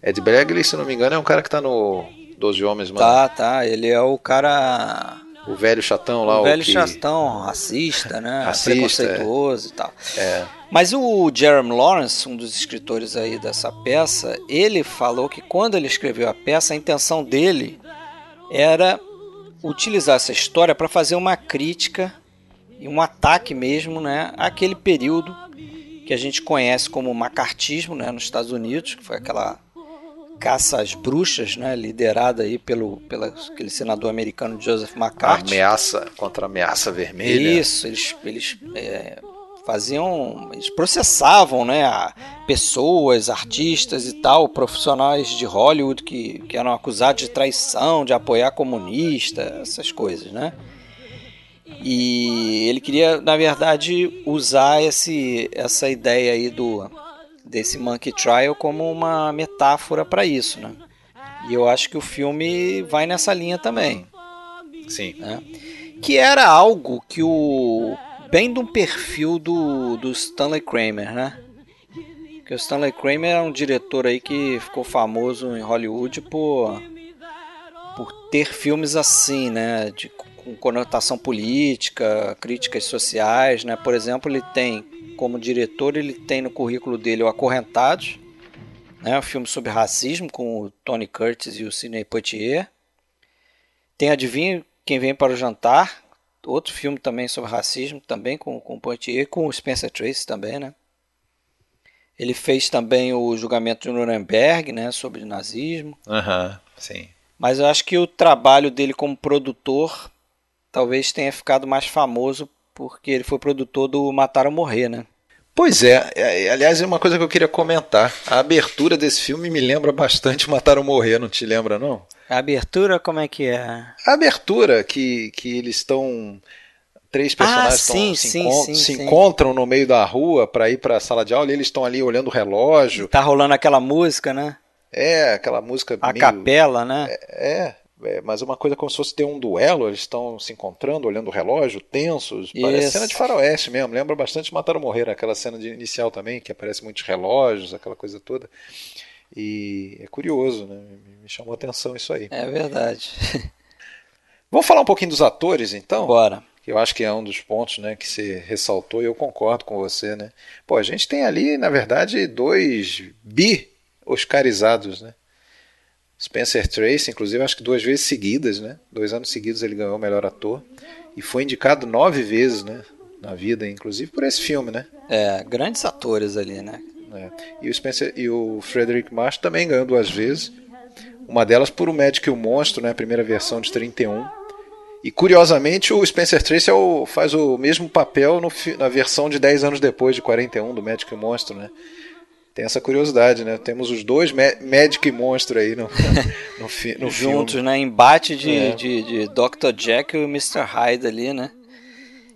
Ed Bagley, se não me engano, é um cara que tá no Doze Homens, mano. Tá, tá. Ele é o cara. O velho chatão lá. O velho o que... chatão, racista, né? Racista, Preconceituoso é. e tal. É. Mas o Jeremy Lawrence, um dos escritores aí dessa peça, ele falou que quando ele escreveu a peça, a intenção dele era utilizar essa história para fazer uma crítica e um ataque mesmo né, àquele período que a gente conhece como macartismo né, nos Estados Unidos, que foi aquela caça às bruxas, né, liderada aí pelo, pelo aquele senador americano Joseph McCarthy. ameaça contra a ameaça vermelha. Isso, eles, eles é, faziam, eles processavam, né, pessoas, artistas e tal, profissionais de Hollywood que, que eram acusados de traição, de apoiar comunista, essas coisas, né? E ele queria, na verdade, usar esse, essa ideia aí do desse Monkey Trial como uma metáfora para isso, né? E eu acho que o filme vai nessa linha também. Sim. Né? Que era algo que o bem um perfil do, do Stanley Kramer, né? Que o Stanley Kramer é um diretor aí que ficou famoso em Hollywood por, por ter filmes assim, né? De, com conotação política, críticas sociais, né? Por exemplo, ele tem, como diretor, ele tem no currículo dele o Acorrentados, né? Um filme sobre racismo com o Tony Curtis e o Sidney Poitier. Tem Adivinha Quem Vem para o Jantar, outro filme também sobre racismo, também com, com Poitier, com o Spencer Tracy também, né? Ele fez também o julgamento de Nuremberg, né, sobre nazismo. Aham, uhum, sim. Mas eu acho que o trabalho dele como produtor talvez tenha ficado mais famoso porque ele foi produtor do Matar ou Morrer, né? Pois é, é, aliás, é uma coisa que eu queria comentar. A abertura desse filme me lembra bastante Matar ou Morrer, não te lembra, não? A abertura, como é que é? A abertura, que, que eles estão. Três personagens ah, sim, se, sim, encont sim, se encontram no meio da rua para ir para a sala de aula e eles estão ali olhando o relógio. Tá rolando aquela música, né? É, aquela música. A meio... capela, né? É, é, é, mas uma coisa como se fosse ter um duelo, eles estão se encontrando, olhando o relógio, tensos. Isso. Parece cena de faroeste mesmo, lembra bastante Matar ou Morrer, aquela cena de inicial também, que aparece muitos relógios, aquela coisa toda. E é curioso, né? Me chamou a atenção isso aí. É verdade. Vamos falar um pouquinho dos atores, então? Bora. Que eu acho que é um dos pontos né, que você ressaltou e eu concordo com você, né? Pô, a gente tem ali, na verdade, dois bi-oscarizados, né? Spencer Tracy, inclusive, acho que duas vezes seguidas, né? Dois anos seguidos ele ganhou o melhor ator. E foi indicado nove vezes, né? Na vida, inclusive por esse filme, né? É, grandes atores ali, né? É. E o Spencer e o Frederick Marsh também ganhou duas vezes. Uma delas por O Médico e o Monstro, né? A primeira versão de 31. E curiosamente o Spencer Tracy é o, faz o mesmo papel no, na versão de 10 anos depois, de 41, do Médico e o Monstro, né? Tem essa curiosidade, né? Temos os dois Médico e Monstro aí no, no, fi, no Juntos, filme. né? Embate de, é. de, de Dr. Jekyll e Mr. Hyde ali, né?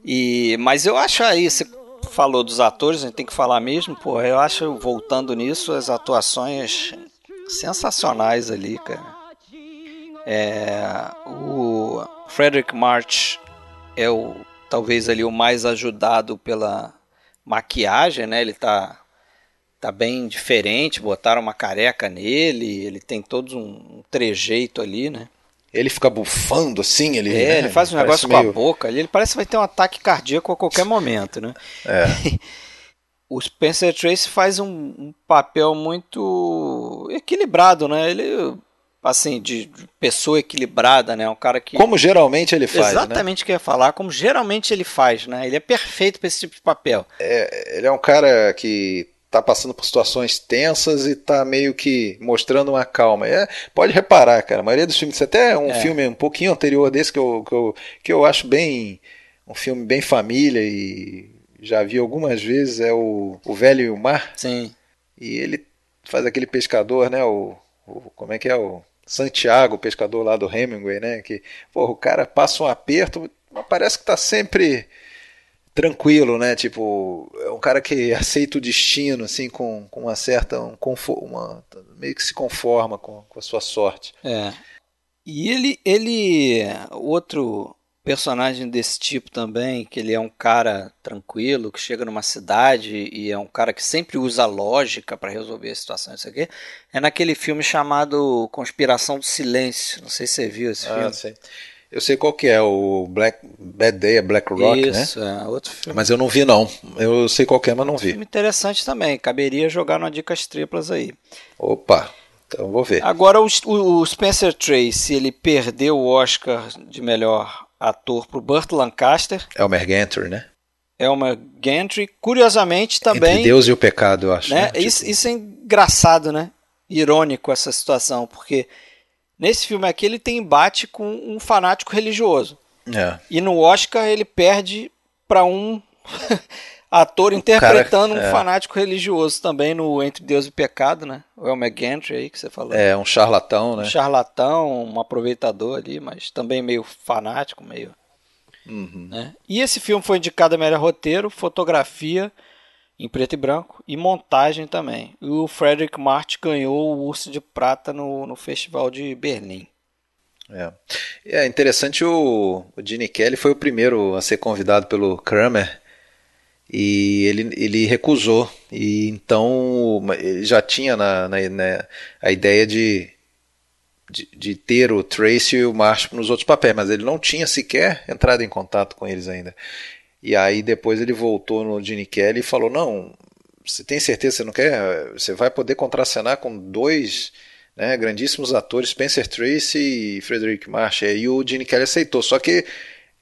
E, mas eu acho aí, você falou dos atores, a gente tem que falar mesmo, pô, eu acho, voltando nisso, as atuações sensacionais ali, cara. É, o Frederick March é o talvez ali o mais ajudado pela maquiagem, né? Ele tá tá bem diferente, botaram uma careca nele, ele tem todo um trejeito ali, né? Ele fica bufando assim, ele. É, né? ele faz um negócio com a boca ali, ele parece que vai ter um ataque cardíaco a qualquer momento, né? É. o Spencer Tracy faz um, um, papel muito equilibrado, né? Ele assim de, de, pessoa equilibrada, né? Um cara que como geralmente ele faz, né? exatamente né? o que eu ia falar, como geralmente ele faz, né? Ele é perfeito para esse tipo de papel. É, ele é um cara que tá passando por situações tensas e tá meio que mostrando uma calma. É, pode reparar, cara, a maioria dos filmes, até um é. filme um pouquinho anterior desse que eu, que eu, que eu acho bem um filme bem família e já vi algumas vezes é o, o Velho e o Mar. Sim. E ele faz aquele pescador, né, o, o como é que é o Santiago, o pescador lá do Hemingway, né, que porra, o cara passa um aperto, mas parece que tá sempre tranquilo, né? Tipo, é um cara que aceita o destino, assim, com, com uma certa. Um uma, meio que se conforma com, com a sua sorte. É. E ele, ele. Outro personagem desse tipo também, que ele é um cara tranquilo, que chega numa cidade e é um cara que sempre usa lógica para resolver a situação, isso aqui, é naquele filme chamado Conspiração do Silêncio. Não sei se você viu esse ah, filme. Sei. Eu sei qual que é, o Black Bad Day, é Black Rock, Isso, né? é outro filme. Mas eu não vi não. Eu sei qual que é, mas não vi. Filme interessante também, caberia jogar no Dicas Triplas aí. Opa, então vou ver. Agora o, o Spencer Tracy, ele perdeu o Oscar de melhor ator pro Burt Lancaster. Elmer Gantry, né? Elmer Gantry, curiosamente também... Entre Deus e o pecado, eu acho. Né? né? Isso, tipo... isso é engraçado, né? Irônico essa situação, porque Nesse filme aqui ele tem embate com um fanático religioso. É. E no Oscar ele perde para um ator interpretando cara, um é. fanático religioso também no Entre Deus e Pecado, né? O Elmer Gantry aí que você falou. É, um charlatão, né? Um charlatão, um aproveitador ali, mas também meio fanático, meio... Uhum. Né? E esse filme foi indicado a melhor roteiro, fotografia em preto e branco e montagem também. E o Frederick March ganhou o Urso de Prata no, no Festival de Berlim. É, é interessante o, o Gene Kelly foi o primeiro a ser convidado pelo Kramer e ele, ele recusou e então ele já tinha na, na, na a ideia de, de, de, ter o Tracy e o Marsh nos outros papéis, mas ele não tinha sequer entrado em contato com eles ainda. E aí depois ele voltou no Gene Kelly e falou: Não, você tem certeza você não quer? Você vai poder contracenar com dois né, grandíssimos atores, Spencer Tracy e Frederick Marsh. E o Gene Kelly aceitou. Só que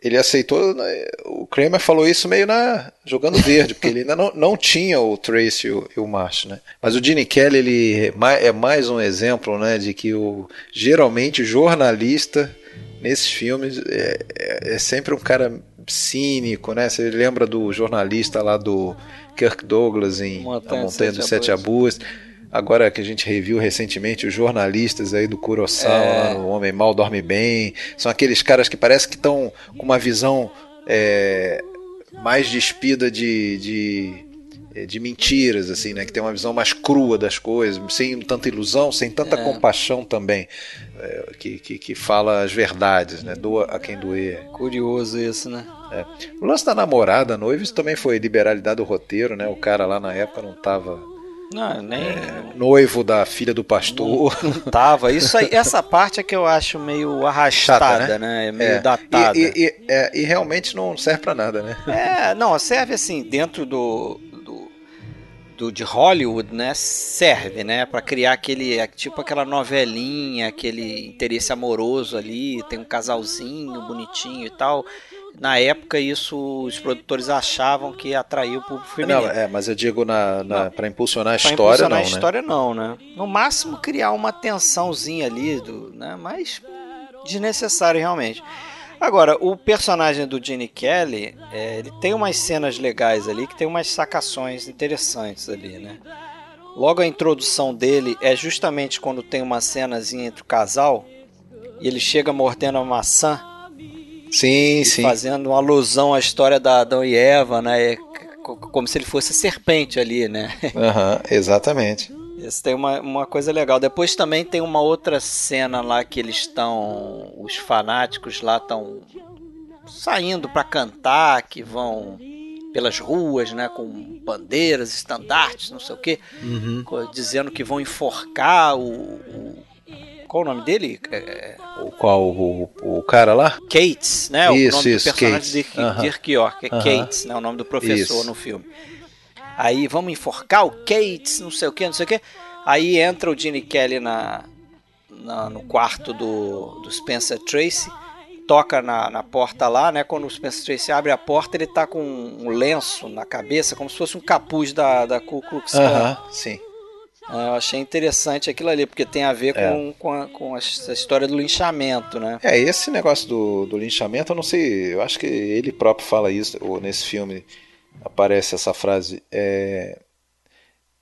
ele aceitou. Né, o Kramer falou isso meio na jogando verde, porque ele ainda não, não tinha o Tracy e o, e o Marsh, né? Mas o Gene Kelly ele é mais um exemplo, né, de que o geralmente jornalista nesses filmes é, é, é sempre um cara cínico, né? Você lembra do jornalista lá do Kirk Douglas em Montanha, A Montanha dos Sete Abus. Agora que a gente reviu recentemente os jornalistas aí do Kurosawa, é. o Homem Mal Dorme Bem, são aqueles caras que parece que estão com uma visão é, mais despida de, de é, de mentiras, assim, né? Que tem uma visão mais crua das coisas, sem tanta ilusão, sem tanta é. compaixão também, é, que, que, que, fala as verdades, né? Doa a quem doer. Curioso isso, né? É. O lance da namorada, noiva, isso também foi liberalidade do roteiro, né? O cara lá na época não estava Não, nem. É, noivo da filha do pastor. Não, não tava. Isso aí, essa parte é que eu acho meio arrastada, Chata, né? né? É meio é. datada. E, e, e, é, e, realmente não serve para nada, né? É, não, serve assim, dentro do, do, do de Hollywood, né? Serve, né? para criar aquele. É, tipo aquela novelinha, aquele interesse amoroso ali, tem um casalzinho bonitinho e tal na época isso os produtores achavam que atraiu o público feminino. Não, é, mas eu digo na, na para impulsionar a pra história impulsionar não, a né? história não, né? No máximo criar uma tensãozinha ali, do, né? Mas desnecessário realmente. Agora, o personagem do Gene Kelly, é, ele tem umas cenas legais ali, que tem umas sacações interessantes ali, né? Logo a introdução dele é justamente quando tem uma cenazinha entre o casal e ele chega mordendo a maçã Sim, sim. Fazendo uma alusão à história da Adão e Eva, né? É como se ele fosse serpente ali, né? Uhum, exatamente. Isso tem uma, uma coisa legal. Depois também tem uma outra cena lá que eles estão. Os fanáticos lá estão saindo para cantar, que vão pelas ruas, né, com bandeiras, estandartes, não sei o quê, uhum. dizendo que vão enforcar o, o qual o nome dele? É... O qual? O, o cara lá? Cates, né? Isso, o nome isso, do personagem Cates. de, uh. Dirk York. É. Cates, né? O nome do professor isso. no filme. Aí vamos enforcar o Cates, não sei o que, não sei o que. Aí entra o Gene Kelly na, na, no quarto do, do Spencer Tracy, toca na, na porta lá, né? Quando o Spencer Tracy abre a porta, ele tá com um lenço na cabeça, como se fosse um capuz da, da Ku Klux Klan. Uh -huh. Sim. É, eu achei interessante aquilo ali, porque tem a ver é. com, com, a, com essa história do linchamento, né? É, esse negócio do, do linchamento, eu não sei, eu acho que ele próprio fala isso, ou nesse filme aparece essa frase, é,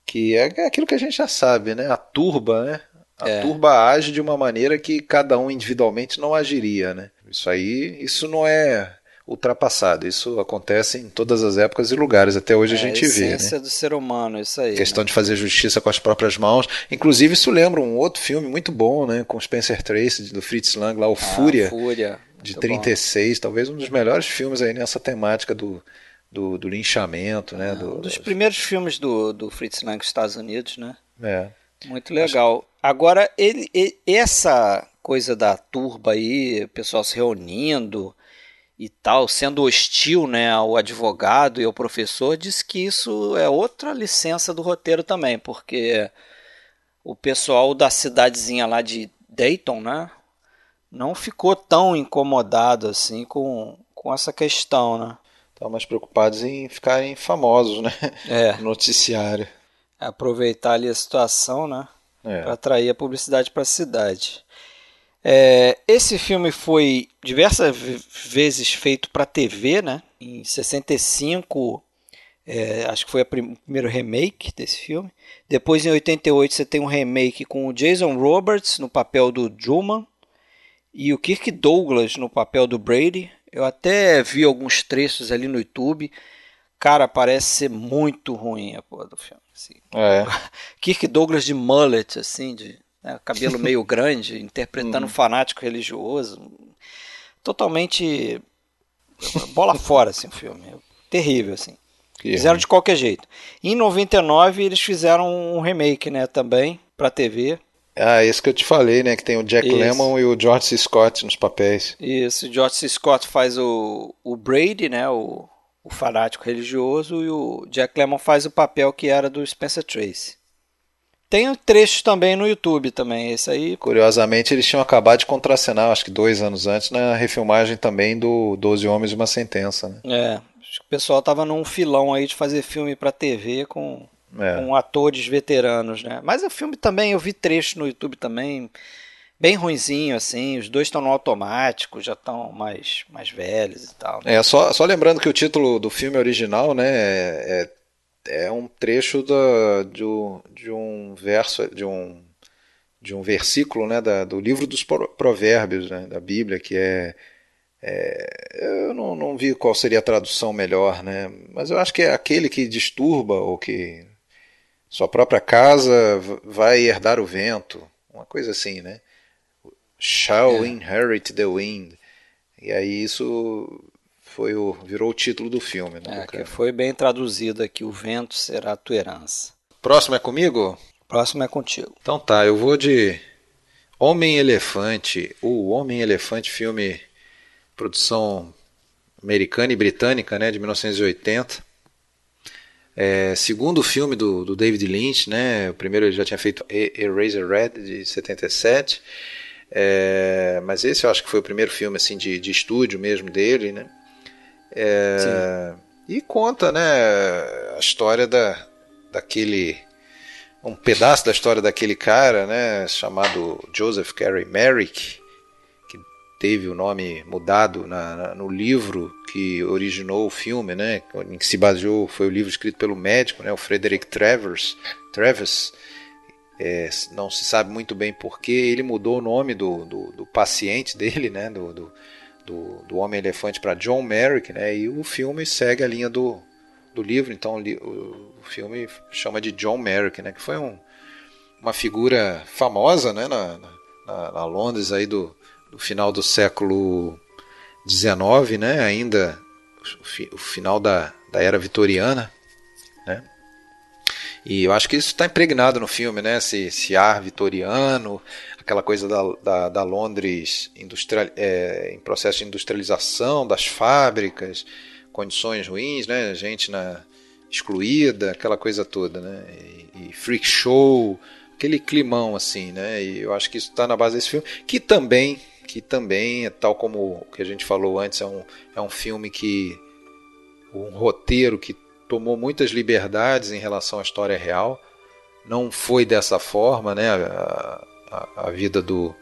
que é aquilo que a gente já sabe, né? A turba, né? A é. turba age de uma maneira que cada um individualmente não agiria, né? Isso aí, isso não é ultrapassado. Isso acontece em todas as épocas e lugares. Até hoje é, a gente vê. A essência né? do ser humano, isso aí. Questão né? de fazer justiça com as próprias mãos. Inclusive, isso lembra um outro filme muito bom, né? Com Spencer Tracy, do Fritz Lang, lá, o ah, Fúria. Fúria. De muito 36, bom. talvez um dos melhores filmes aí nessa temática do, do, do linchamento, né? do, um dos primeiros filmes do, do Fritz Lang nos Estados Unidos, né? É. Muito legal. Agora, ele, ele, essa coisa da turba aí, o pessoal se reunindo, e tal, sendo hostil né, ao advogado e ao professor, diz que isso é outra licença do roteiro também, porque o pessoal da cidadezinha lá de Dayton, né, não ficou tão incomodado assim com, com essa questão, né? Estavam mais preocupados em ficarem famosos, né? É. No noticiário. Aproveitar ali a situação, né? É. Para atrair a publicidade para a cidade. É, esse filme foi diversas vezes feito para TV, né? Em 65, é, acho que foi o primeiro remake desse filme. Depois, em 88, você tem um remake com o Jason Roberts no papel do Truman e o Kirk Douglas no papel do Brady. Eu até vi alguns trechos ali no YouTube. Cara, parece ser muito ruim a porra do filme. Assim. É. Kirk Douglas de mullet, assim, de né, cabelo meio grande, interpretando um fanático religioso. Totalmente bola fora assim, o filme. Terrível, assim. Que fizeram de qualquer jeito. Em 99 eles fizeram um remake, né, também, pra TV. Ah, esse que eu te falei, né? Que tem o Jack Isso. Lemmon e o George C. Scott nos papéis. Isso, o George C. Scott faz o, o Brady, né? O, o fanático religioso, e o Jack Lemmon faz o papel que era do Spencer Tracy. Tem trechos também no YouTube também, esse aí. Curiosamente, eles tinham acabado de contracenar, acho que dois anos antes, na refilmagem também do Doze Homens e uma Sentença. Né? É, acho que o pessoal tava num filão aí de fazer filme para TV com, é. com atores veteranos, né? Mas o filme também, eu vi trechos no YouTube também, bem ruinzinho, assim, os dois estão no automático, já estão mais, mais velhos e tal. Né? É, só, só lembrando que o título do filme original, né, é é um trecho da, de, de um verso, de um, de um versículo né, da, do livro dos provérbios né, da Bíblia, que é, é eu não, não, vi qual seria a tradução melhor, né, mas eu acho que é aquele que disturba ou que sua própria casa vai herdar o vento, uma coisa assim, né? Shall é. inherit the wind. E aí isso foi o, virou o título do filme. Né, é, que foi bem traduzido aqui, O Vento Será a Tua Herança. Próximo é comigo? Próximo é contigo. Então tá, eu vou de Homem-Elefante. O Homem-Elefante, filme produção americana e britânica, né, de 1980. É, segundo filme do, do, David Lynch, né? O primeiro ele já tinha feito Eraserhead de 77, é, mas esse eu acho que foi o primeiro filme assim de, de estúdio mesmo dele, né? É, e conta, né, a história da, daquele um pedaço da história daquele cara, né, chamado Joseph Carey Merrick, teve o nome mudado na, na, no livro que originou o filme, né, em que se baseou, foi o livro escrito pelo médico, né, o Frederick Travers, Travis, é, não se sabe muito bem porquê, ele mudou o nome do, do, do paciente dele, né, do, do, do, do Homem-Elefante para John Merrick, né, e o filme segue a linha do, do livro, então o, o filme chama de John Merrick, né, que foi um, uma figura famosa né, na, na, na Londres aí do, do final do século XIX, né? ainda o, final da, da era vitoriana. Né? E eu acho que isso está impregnado no filme, né? Esse, esse, ar vitoriano, aquela coisa da, da, da Londres é, em processo de industrialização das fábricas, condições ruins, né? gente na, excluída, aquela coisa toda. Né? E, e freak show, aquele climão assim. Né? E eu acho que isso está na base desse filme, que também que também, tal como o que a gente falou antes, é um, é um filme que. um roteiro que tomou muitas liberdades em relação à história real. Não foi dessa forma né, a, vida do,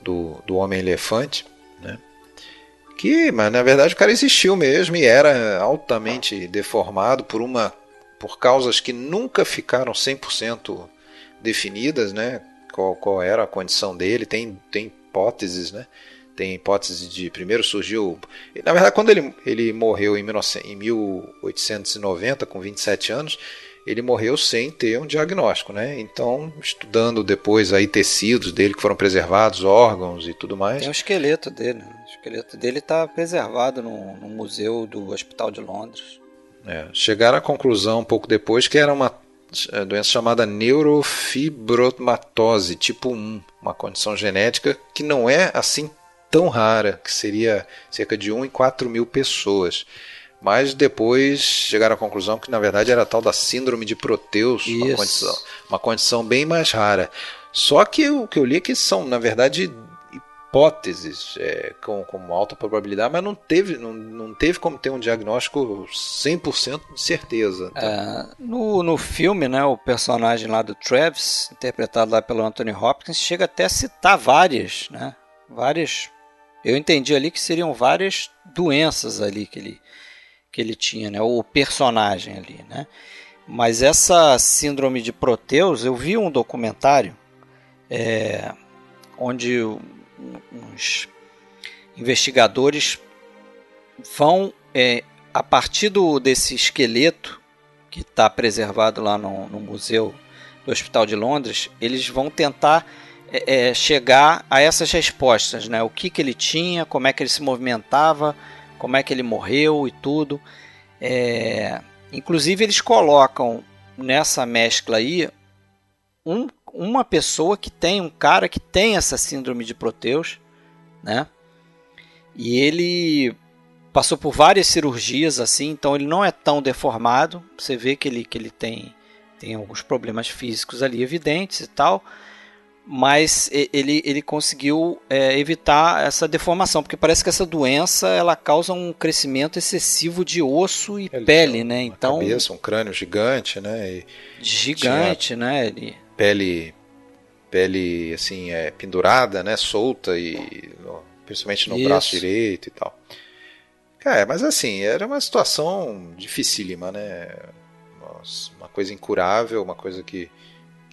do, do Homem-Elefante. Né? Que, mas na verdade o cara existiu mesmo e era altamente deformado por uma por causas que nunca ficaram 100% definidas, né? Qual, qual era a condição dele? Tem, tem hipóteses, né? Tem hipótese de primeiro surgiu, na verdade quando ele, ele morreu em, 19, em 1890 com 27 anos, ele morreu sem ter um diagnóstico, né? Então, estudando depois aí tecidos dele que foram preservados, órgãos e tudo mais. Tem o esqueleto dele. Né? O esqueleto dele está preservado no, no, museu do Hospital de Londres. É, chegaram à conclusão um pouco depois que era uma é, doença chamada neurofibromatose tipo 1, uma condição genética que não é assim tão rara, que seria cerca de 1 em 4 mil pessoas. Mas depois chegaram à conclusão que na verdade era a tal da síndrome de Proteus, uma condição, uma condição bem mais rara. Só que o que eu li é que são, na verdade, hipóteses é, com, com alta probabilidade, mas não teve, não, não teve como ter um diagnóstico 100% de certeza. Então. É, no, no filme, né, o personagem lá do Travis, interpretado lá pelo Anthony Hopkins, chega até a citar várias, né, várias, eu entendi ali que seriam várias doenças ali que ele, que ele tinha, né, o personagem ali, né. Mas essa síndrome de Proteus, eu vi um documentário é, onde uns investigadores vão, é, a partir do, desse esqueleto que está preservado lá no, no, museu do Hospital de Londres, eles vão tentar é, é, chegar a essas respostas, né? O que, que ele tinha, como é que ele se movimentava, como é que ele morreu e tudo. É, inclusive eles colocam nessa mescla aí um uma pessoa que tem, um cara que tem essa síndrome de Proteus, né? E ele passou por várias cirurgias assim, então ele não é tão deformado. Você vê que ele, que ele tem, tem alguns problemas físicos ali evidentes e tal, mas ele, ele conseguiu é, evitar essa deformação, porque parece que essa doença ela causa um crescimento excessivo de osso e ele pele, né? Então cabeça, um crânio gigante, né? E gigante, né? Ele pele pele assim é pendurada, né, solta e principalmente no Isso. braço direito e tal. É, mas assim, era uma situação dificílima, né? Uma coisa incurável, uma coisa que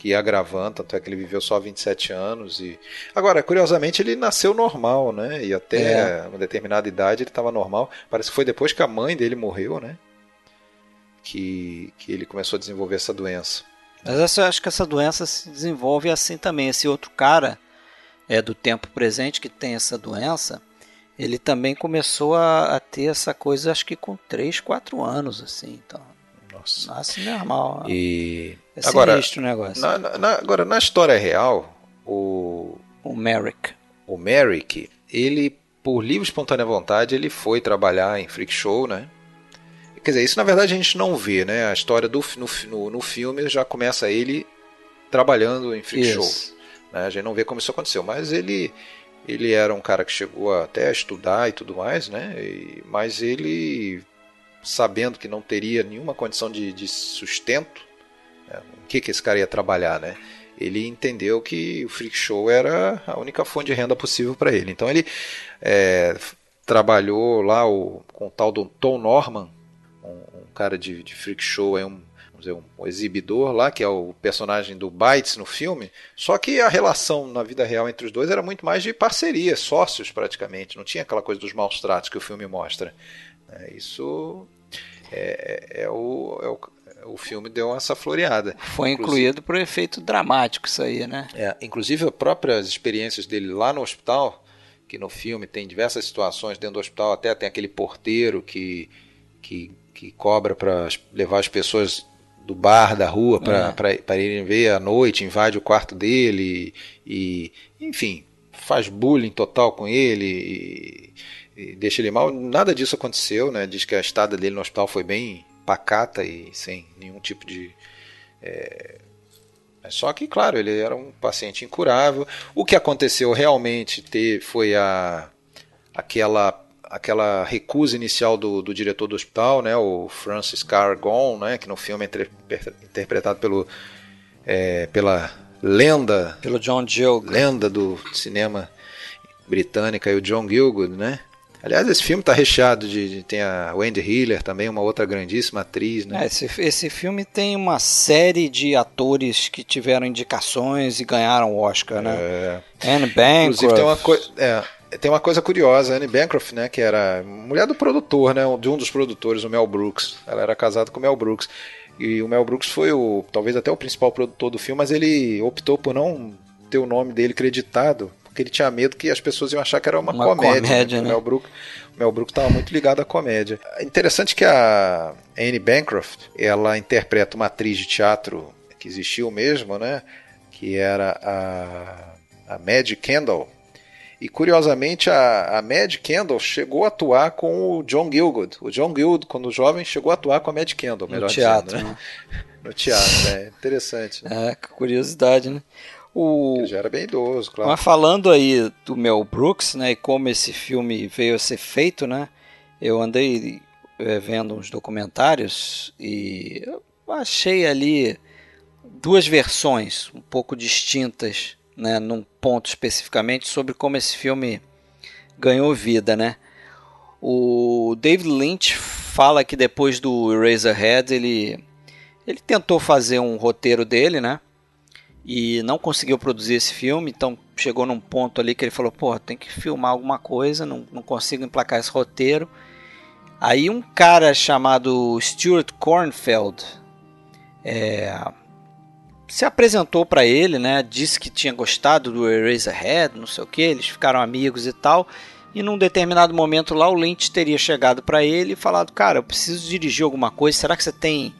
que ia agravando, tanto é que ele viveu só 27 anos e agora, curiosamente, ele nasceu normal, né? E até é. uma determinada idade ele estava normal. Parece que foi depois que a mãe dele morreu, né? Que que ele começou a desenvolver essa doença. Mas eu acho que essa doença se desenvolve assim também. Esse outro cara é do tempo presente que tem essa doença, ele também começou a, a ter essa coisa, acho que com 3, 4 anos, assim. Então, Nossa. Nossa, normal. E É agora, sinistro o negócio. na, na- agora, na história real, o, O Merrick. o Merrick, ele, por livre e espontânea vontade, ele foi trabalhar em freak show, né? Quer dizer, isso na verdade a gente não vê, né? A história do, no, no, no filme já começa ele trabalhando em freak show. Isso. né? A gente não vê como isso aconteceu, mas ele ele era um cara que chegou até a estudar e tudo mais, né? E- mas ele, sabendo que não teria nenhuma condição de, de sustento? O que, que esse cara ia trabalhar, né? Ele entendeu que o freak show era a única fonte de renda possível para ele. Então ele é, trabalhou lá o, com o tal do Tom Norman, um, um cara de, de freak show, é um, dizer, um, exibidor lá, que é o personagem do Bites no filme. Só que a relação na vida real entre os dois era muito mais de parceria, sócios praticamente. Não tinha aquela coisa dos maus tratos que o filme mostra. É, isso é, é- é o, é o, o filme deu essa floreada. Foi incluído por efeito dramático isso aí, né? É, inclusive, as próprias experiências dele lá no hospital, que no filme tem diversas situações dentro do hospital, até tem aquele porteiro que, que, que cobra para levar as pessoas do bar, da rua, para irem ver à noite, invade o quarto dele e, e, enfim, faz bullying total com ele e, e deixa ele mal. Nada disso aconteceu, né? Diz que a estada dele no hospital foi bem pacata e sem nenhum tipo de só que, claro, ele era um paciente incurável. O que aconteceu realmente ter, foi a, aquela, aquela recusa inicial do, do diretor do hospital, né, o Francis Cargon, né, que no filme é inter- interpretado pelo, é, pela lenda, Pelo John Gill. lenda do cinema britânica, e o John Gielgud, né? Aliás, esse filme está recheado de, de- tem a Wendy Hiller também, uma outra grandíssima atriz, né? É, esse, esse filme tem uma série de atores que tiveram indicações e ganharam o Oscar, né? É. Anne Inclusive tem uma Bancroft. coisa. É, tem uma coisa curiosa, Anne Bancroft, né, que era mulher do produtor, né, de um dos produtores, o Mel Brooks. Ela era casada com o Mel Brooks. E o Mel Brooks foi o, talvez até o principal produtor do filme, mas ele optou por não ter o nome dele creditado, porque ele tinha medo que as pessoas iam achar que era uma, Uma comédia. comédia, O né? Mel Brooks, o Mel Brooks estava muito ligado à comédia. É interessante que a Anne Bancroft, ela interpreta uma atriz de teatro que existiu mesmo, né, que era a, a Mad Kendall. E curiosamente a, a Mad Kendall chegou a atuar com o John Gielgud. O John Gielgud, quando jovem, chegou a atuar com a Mad Kendall, No melhor teatro, dizendo, né? né? No teatro, é interessante. Né? É, curiosidade, né? O, Ele já era bem idoso, claro. Mas falando aí do Mel Brooks, né, e como esse filme veio a ser feito, né, eu andei eh, vendo uns documentários e achei ali duas versões um pouco distintas, né, num ponto especificamente sobre como esse filme ganhou vida, né. O David Lynch fala que depois do Eraserhead ele ele tentou fazer um roteiro dele, né? E não conseguiu produzir esse filme, então chegou num ponto ali que ele falou, pô, tem que filmar alguma coisa, não, não consigo emplacar esse roteiro. Aí um cara chamado Stuart Kornfeld é, se apresentou para ele, né, disse que tinha gostado do Eraserhead, não sei o que, eles ficaram amigos e tal, e num determinado momento lá o Lynch teria chegado para ele e falado, cara, eu preciso dirigir alguma coisa, será que você tem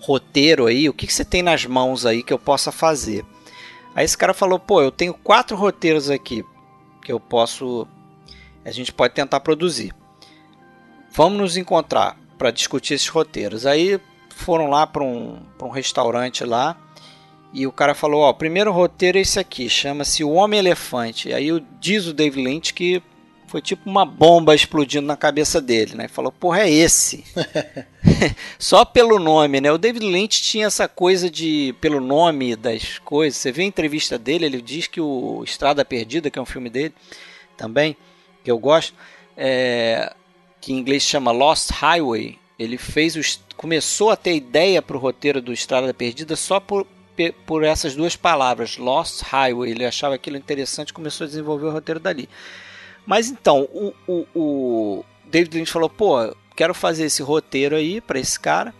roteiro aí, o que, que você tem nas mãos aí que eu possa fazer? Aí esse cara falou, pô, eu tenho quatro roteiros aqui que eu posso, a gente pode tentar produzir. Vamos nos encontrar para discutir esses roteiros. Aí foram lá para um, um restaurante lá e o cara falou, ó, o primeiro roteiro é esse aqui, chama-se O Homem Elefante. Aí diz o David Lynch que foi tipo uma bomba explodindo na cabeça dele, né? Falou, porra, é esse. Só pelo nome, né? O David Lynch tinha essa coisa de, pelo nome das coisas. Você vê a entrevista dele, ele diz que o Estrada Perdida, que é um filme dele também, que eu gosto, é, que em inglês chama Lost Highway. Ele fez os, começou a ter ideia para o roteiro do Estrada Perdida só por, por essas duas palavras, Lost Highway. Ele achava aquilo interessante, começou a desenvolver o roteiro dali. Mas então, o, o, o David Lynch falou: pô, quero fazer esse roteiro aí para esse cara.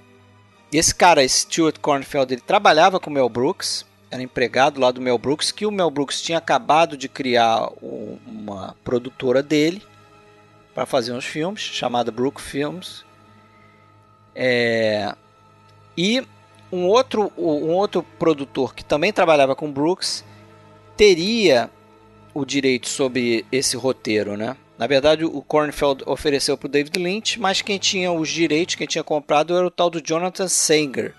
E esse cara, Stuart Kornfeld, ele trabalhava com o Mel Brooks, era empregado lá do Mel Brooks, que o Mel Brooks tinha acabado de criar um, uma produtora dele para fazer uns filmes, chamada Brook Films. É... E um outro, um outro produtor que também trabalhava com Brooks teria o direito sobre esse roteiro, né? Na verdade, o Kornfeld ofereceu para o David Lynch, mas quem tinha os direitos, quem tinha comprado era o tal do Jonathan Sanger.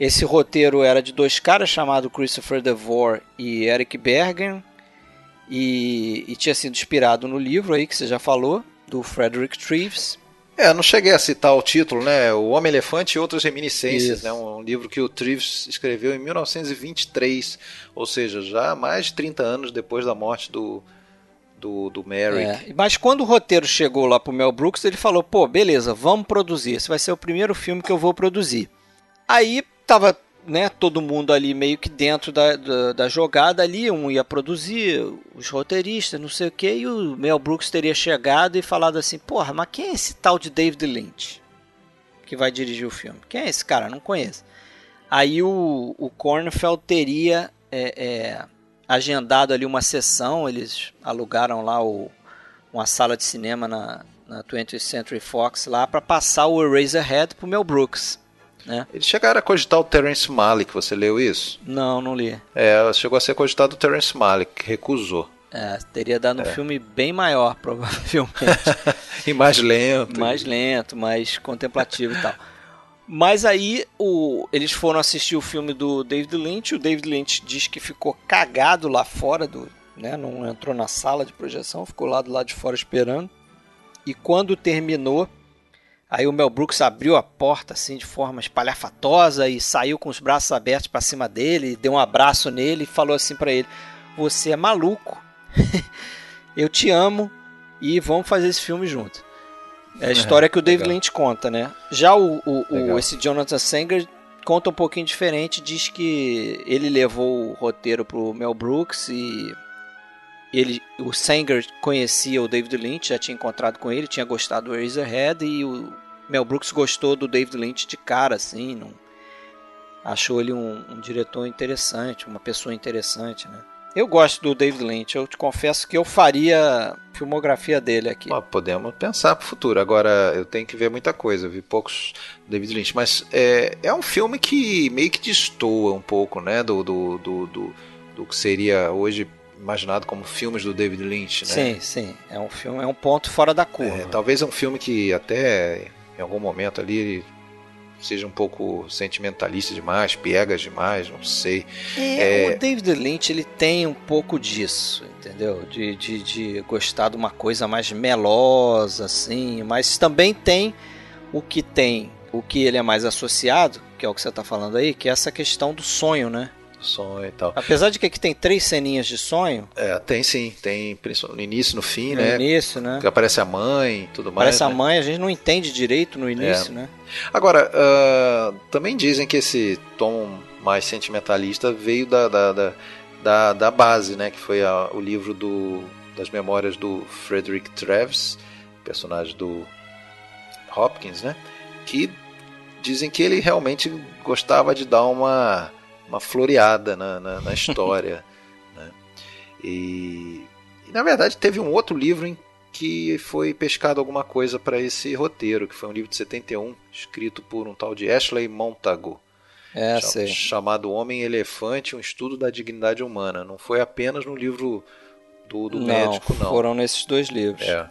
Esse roteiro era de dois caras chamados Christopher DeVore e Eric Bergen e, e, tinha sido inspirado no livro aí que você já falou do Frederick Treves. É, não cheguei a citar o título, né? O Homem Elefante e Outras Reminiscências, né? Um, um, livro que o Treves escreveu em 1923, ou seja, já mais de 30 anos depois da morte do, do, do Merrick. É, mas quando o roteiro chegou lá pro Mel Brooks, ele falou: pô, beleza, vamos produzir. Esse vai ser o primeiro filme que eu vou produzir. Aí tava né, todo mundo ali meio que dentro da, da, da, jogada ali, um ia produzir, os roteiristas, não sei o que, e o Mel Brooks teria chegado e falado assim, porra, mas quem é esse tal de David Lynch que vai dirigir o filme? Quem é esse cara? Não conheço. Aí o, o Kornfeld teria é, é, agendado ali uma sessão, eles alugaram lá o, uma sala de cinema na, na 20th Century Fox lá para passar o Eraserhead pro Mel Brooks. Né? Eles chegaram a cogitar o Terence Malick, você leu isso? Não, não li. É, chegou a ser cogitado o Terence Malick, que recusou. É, teria dado um é. filme bem maior, provavelmente. e mais lento. Mais lento, mais contemplativo e tal. Mas aí o, eles foram assistir o filme do David Lynch. O David Lynch diz que ficou cagado lá fora, do, né, não entrou na sala de projeção, ficou lá do lado de fora esperando. E quando terminou, aí o Mel Brooks abriu a porta assim de forma espalhafatosa e saiu com os braços abertos para cima dele, deu um abraço nele e falou assim para ele: "Você é maluco. Eu te amo e vamos fazer esse filme junto." É a história que o David legal. Lynch conta, né? Já o, o, o, esse Jonathan Sanger conta um pouquinho diferente, diz que ele levou o roteiro pro Mel Brooks e ele, o Sanger conhecia o David Lynch, já tinha encontrado com ele, tinha gostado do Razorhead e o Mel Brooks gostou do David Lynch de cara, assim, não, achou ele um, um diretor interessante, uma pessoa interessante, né? Eu gosto do David Lynch, eu te confesso que eu faria filmografia dele aqui. Podemos pensar para o futuro. Agora, eu tenho que ver muita coisa, eu vi poucos David Lynch, mas é, é um filme que meio que destoa um pouco, né, do, do, do, do, do que seria hoje imaginado como filmes do David Lynch, né? Sim, sim. É um filme, é um ponto fora da curva. É, talvez é um filme que até em algum momento ali seja um pouco sentimentalista demais, piegas demais, não sei. É, é... O David Lynch ele tem um pouco disso, entendeu? De, de, de gostar de uma coisa mais melosa, assim, mas também tem o que tem, o que ele é mais associado, que é o que você está falando aí, que é essa questão do sonho, né? Sonho e tal. Apesar de que aqui tem três ceninhas de sonho. É, tem sim, tem no início, no fim, no né? No início, né? Que aparece a mãe e tudo mais. Aparece né? a mãe, a gente não entende direito no início, é. né? Agora, uh, também dizem que esse tom mais sentimentalista veio da, da, da, da, da base, né? Que foi a, o livro do, das memórias do Frederick Travis, personagem do Hopkins, né? Que dizem que ele realmente gostava de dar uma uma floreada na, na, na história. né? e, e, na verdade, teve um outro livro em que foi pescado alguma coisa para esse roteiro, que foi um livro de 71, escrito por um tal de Ashley Montagu. É, sei. chamado Homem Elefante, um estudo da dignidade humana. Não foi apenas no livro do, do não, médico, não. Foram nesses dois livros. É.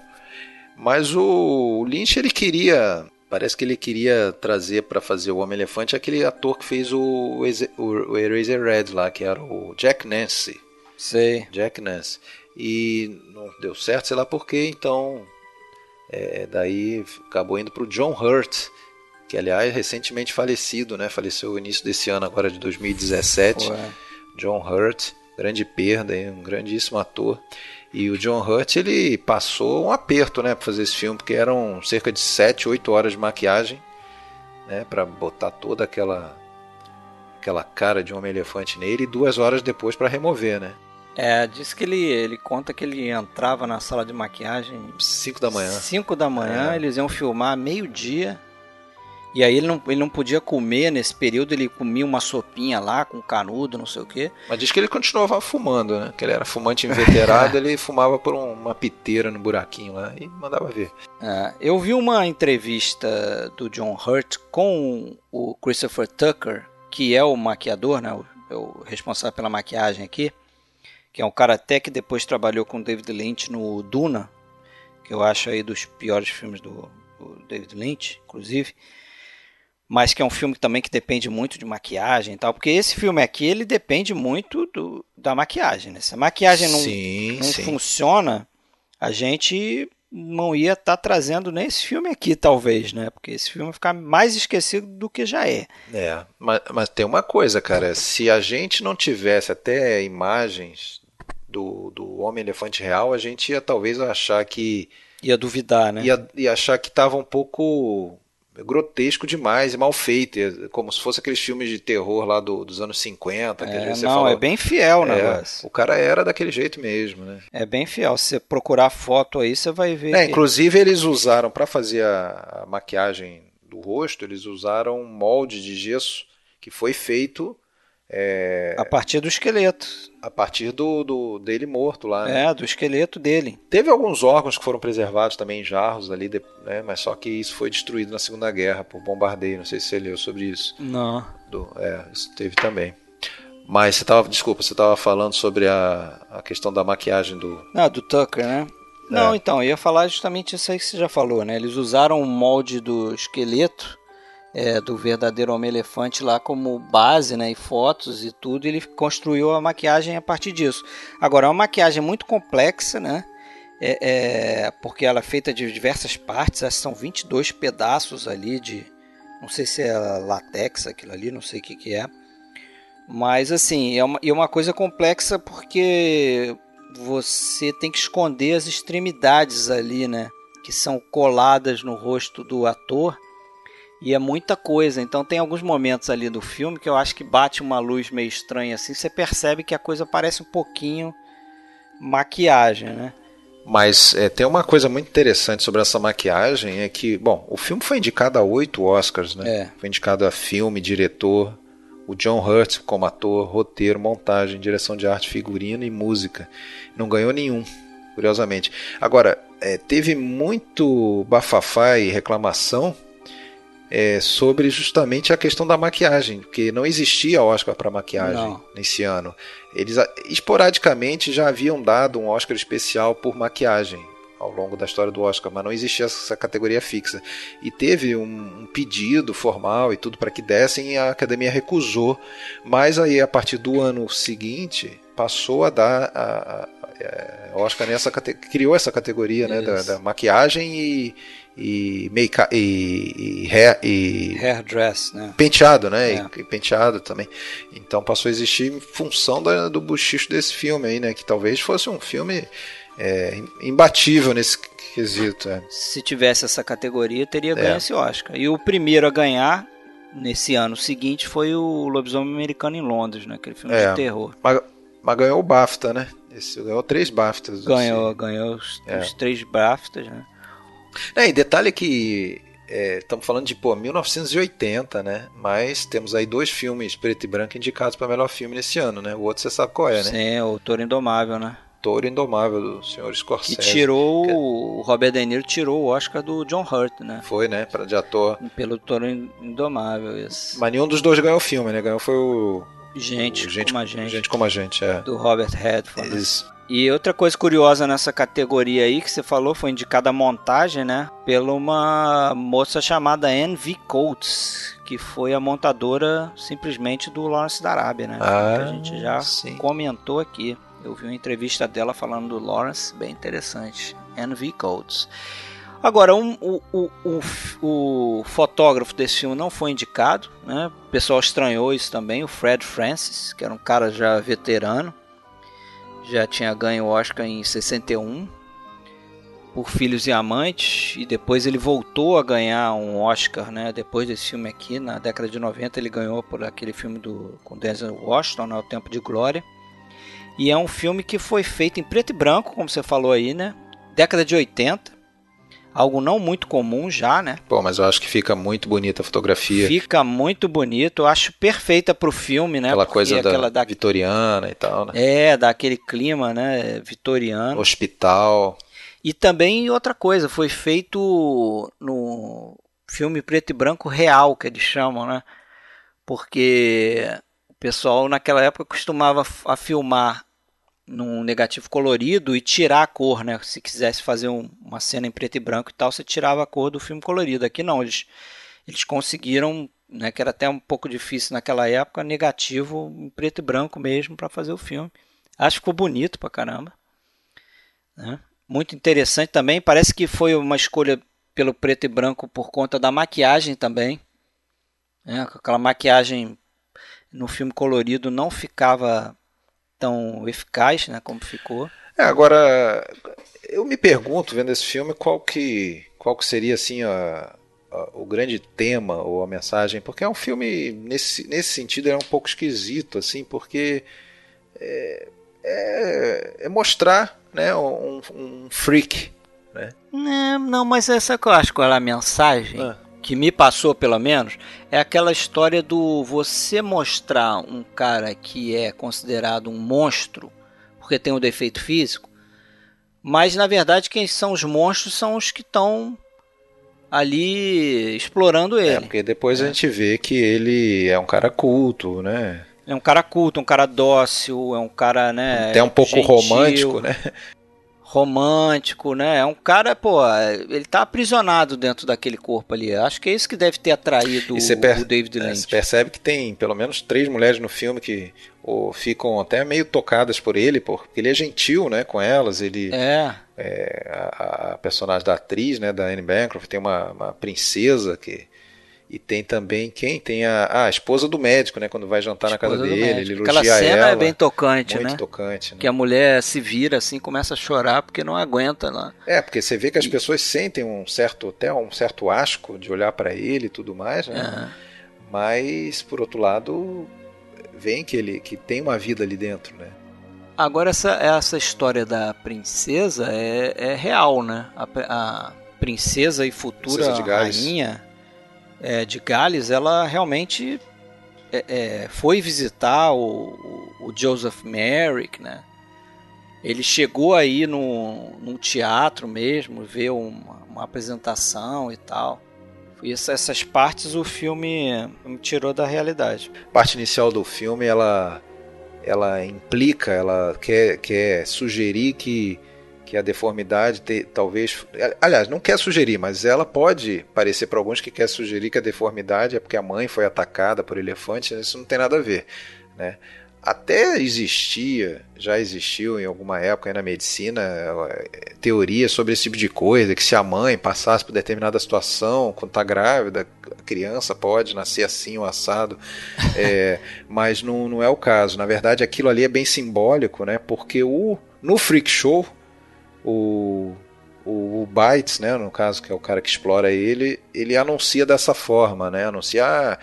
Mas o Lynch ele queria Parece que ele queria trazer para fazer o Homem-Elefante aquele ator que fez o, o, o Eraser Red lá, que era o Jack Nancy. Sei. Jack Nancy. E não deu certo, sei lá porquê, então. É, daí acabou indo para o John Hurt, que aliás recentemente falecido, né? Faleceu no início desse ano, agora de 2017. Ué. John Hurt, grande perda, um grandíssimo ator. E o John Hurt ele passou um aperto, né, para fazer esse filme, porque eram cerca de 7, 8 horas de maquiagem, né, para botar toda aquela aquela cara de um homem elefante nele e duas horas depois para remover, né? É, diz que ele, ele conta que ele entrava na sala de maquiagem 5 da manhã. 5 da manhã, é. eles iam filmar meio-dia E aí ele não, ele não podia comer nesse período, ele comia uma sopinha lá com canudo, não sei o quê. Mas diz que ele continuava fumando, né? Que ele era fumante inveterado, ele fumava por um, uma piteira no buraquinho lá e mandava ver. É, eu vi uma entrevista do John Hurt com o Christopher Tucker, que é o maquiador, né? O, é o responsável pela maquiagem aqui, que é um cara até que depois trabalhou com David Lynch no Duna, que eu acho aí dos piores filmes do, do David Lynch, inclusive mas que é um filme também que depende muito de maquiagem e tal, porque esse filme aqui ele depende muito do, da maquiagem, né? Se a maquiagem não, sim, não sim. funciona, a gente não ia estar tá trazendo nem esse filme aqui, talvez, né? Porque esse filme ficar mais esquecido do que já é. É, mas, mas tem uma coisa, cara, se a gente não tivesse até imagens do, do Homem-Elefante Real, a gente ia talvez achar que... Ia duvidar, né? Ia, ia achar que estava um pouco grotesco demais e mal feito, é como se fosse aqueles filmes de terror lá do, dos anos 50. Que é, não, falou. é bem fiel o É, negócio. o cara era daquele jeito mesmo, né? É bem fiel. Se você procurar foto aí, você vai ver. É, que- inclusive eles usaram para fazer a, a maquiagem do rosto, eles usaram um molde de gesso que foi feito é, A partir do esqueleto. a partir do, do dele morto lá. né? É, do esqueleto dele. Teve alguns órgãos que foram preservados também em jarros ali, de- né? mas só que isso foi destruído na Segunda Guerra por bombardeio. Não sei se você leu sobre isso. Não. Do- é, isso teve também. Mas você tava, desculpa, você estava falando sobre a, a questão da maquiagem do. Ah, do Tucker, né? Não, então, eu ia falar justamente isso aí que você já falou, né? Eles usaram o molde do esqueleto é, do verdadeiro Homem-Elefante lá como base, né? E fotos e tudo, ele construiu a maquiagem a partir disso. Agora, é uma maquiagem muito complexa, né? É, é, porque ela é feita de diversas partes, são 22 pedaços ali de. Não sei se é latex aquilo ali, não sei o que, que é. Mas assim, é uma, é uma coisa complexa porque você tem que esconder as extremidades ali, né? Que são coladas no rosto do ator. E é muita coisa. Então tem alguns momentos ali do filme que eu acho que bate uma luz meio estranha assim. Você percebe que a coisa parece um pouquinho maquiagem, né? Mas é, tem uma coisa muito interessante sobre essa maquiagem é que, bom, o filme foi indicado a oito Oscars, né? É. Foi indicado a filme, diretor, o John Hurt como ator, roteiro, montagem, direção de arte, figurino e música. Não ganhou nenhum, curiosamente. Agora, é, teve muito bafafá e reclamação é, sobre justamente a questão da maquiagem, porque não existia Oscar para maquiagem Não. nesse ano. Eles a- esporadicamente já haviam dado um Oscar especial por maquiagem ao longo da história do Oscar, mas não existia essa categoria fixa. E teve um, um pedido formal e tudo para que dessem e a academia recusou. Mas aí a partir do ano seguinte passou a dar a- Oscar nessa criou essa categoria né, da, da maquiagem e e, make e, e, hair- e Hairdress, né? penteado, né? É. E, e penteado também. Então passou a existir em função da- do buchicho desse filme aí, né? Que talvez fosse um filme é, imbatível nesse quesito. é. Se tivesse essa categoria, teria É. ganho esse Oscar. E o primeiro a ganhar nesse ano seguinte foi o Lobisomem Americano em Londres, né? Aquele filme É. de terror. Mas, mas ganhou o BAFTA, né? Esse, ganhou três BAFTAs. Ganhou, ganhou os, É. os três BAFTAs, né? É, e detalhe que é, estamos falando de pô, 1980, né? Mas temos aí dois filmes preto e branco indicados para melhor filme nesse ano, né? O outro você sabe qual é, né? Sim, o Toro Indomável, né? Touro Indomável do senhor Que Scorsese. tirou, o Robert De Niro tirou o Oscar do John Hurt, né? Foi, né? Para de ator. Pelo Toro Indomável, isso. Mas nenhum dos dois ganhou o filme, né? Ganhou foi o Gente, gente como a gente, Gente como a gente, é. do Robert Redford. Isso. E outra coisa curiosa nessa categoria aí que você falou foi indicada a montagem, né? Pela uma moça chamada Anne V. Coates, que foi a montadora simplesmente do Lawrence da Arábia, né? Ah, que a gente já sim. comentou aqui. Eu vi uma entrevista dela falando do Lawrence, bem interessante. Anne V. Coates. Agora, um- o, o, o, o fotógrafo desse filme não foi indicado, né? O pessoal estranhou isso também, o Fred Francis, que era um cara já veterano já tinha ganho o Oscar em 61 por Filhos e Amantes e depois ele voltou a ganhar um Oscar, né? Depois desse filme aqui, na década de 90 ele ganhou por aquele filme do com Denzel Washington, né? O Tempo de Glória. E é um filme que foi feito em preto e branco, como você falou aí, né? Década de 80. Algo não muito comum já, né? Pô, mas eu acho que fica muito bonita a fotografia. Fica muito bonito, eu acho perfeita pro filme, né? Aquela Porque coisa da, aquela da vitoriana e tal, né? É, daquele clima, né, vitoriano. Hospital. E também outra coisa, foi feito no filme preto e branco real, que eles chamam, né? Porque o pessoal naquela época costumava a filmar num negativo colorido e tirar a cor, né? Se quisesse fazer um, uma cena em preto e branco e tal, você tirava a cor do filme colorido. Aqui não, eles, eles conseguiram, né, que era até um pouco difícil naquela época, negativo em preto e branco mesmo para fazer o filme. Acho que ficou bonito pra caramba. Né? Muito interessante também, parece que foi uma escolha pelo preto e branco por conta da maquiagem também. Né? Aquela maquiagem no filme colorido não ficava tão eficaz, né, como ficou. É, agora eu me pergunto vendo esse filme qual que qual que seria assim a, a, o grande tema ou a mensagem, porque é um filme nesse, nesse sentido é um pouco esquisito assim, porque é, é, é mostrar, né, um, um freak, né? Não, não, mas essa que eu acho qual é a mensagem. Ah que me passou pelo menos, é aquela história do você mostrar um cara que é considerado um monstro porque tem um defeito físico, mas na verdade quem são os monstros são os que estão ali explorando ele. É, porque depois é. a gente vê que ele é um cara culto, né? É um cara culto, um cara dócil, é um cara, né? Até um pouco gentil. romântico, né? Romântico, né? É um cara, pô, ele tá aprisionado dentro daquele corpo ali. Acho que é isso que deve ter atraído o David é, Lynch. Você percebe que tem pelo menos três mulheres no filme que ou, ficam até meio tocadas por ele, porque ele é gentil, né, com elas. Ele é. é a, a, personagem da atriz, né, da Anne Bancroft, tem uma, uma princesa que e tem também quem? Tem a, a esposa do médico, né? Quando vai jantar na casa dele, ele elogia Aquela cena ela, é bem tocante, muito né? tocante. Né? Que a mulher se vira assim, começa a chorar porque não aguenta lá. É, porque você vê que as e... pessoas sentem um certo, até um certo asco de olhar para ele e tudo mais, né? Mas, por outro lado, vem que ele que tem uma vida ali dentro, né? Agora, essa, essa história da princesa é, é real, né? A, a princesa e futura princesa rainha é, de Gales, ela realmente é, é, foi visitar o, o, Joseph Merrick, né? Ele chegou aí no, num teatro mesmo, ver uma, uma apresentação e tal. E essas partes o filme me tirou da realidade. A parte inicial do filme, ela, ela implica, ela quer, quer sugerir que que a deformidade te, talvez. Aliás, não quer sugerir, mas ela pode parecer para alguns que quer sugerir que a deformidade é porque a mãe foi atacada por elefantes, isso não tem nada a ver. Né? Até existia, já existiu em alguma época na medicina, eh, teoria sobre esse tipo de coisa, que se a mãe passasse por determinada situação, quando está grávida, a criança pode nascer assim, o assado, é, mas não, não é o caso. Na verdade, aquilo ali é bem simbólico, né? porque o, no Freak Show, o, o, o Bytes, né, no caso, que é o cara que explora ele, ele anuncia dessa forma, né? Anuncia, ah,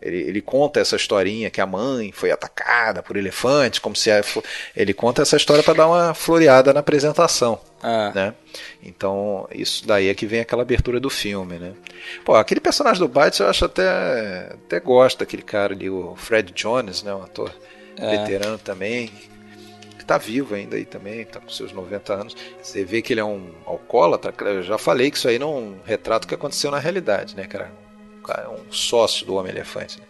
ele, ele, conta essa historinha que a mãe foi atacada por elefantes, como se ele conta essa história para dar uma floreada na apresentação, ah. né? Então isso daí é que vem aquela abertura do filme, né? Pô, aquele personagem do Bytes eu acho até até gosto daquele cara ali, o Fred Jones, né, um ator é. veterano também, está vivo ainda aí também, está com seus 90 anos. Você vê que ele é um alcoólatra, eu já falei que isso aí não é um retrato que aconteceu na realidade, né, cara? Um sócio do Homem-Elefante. Né?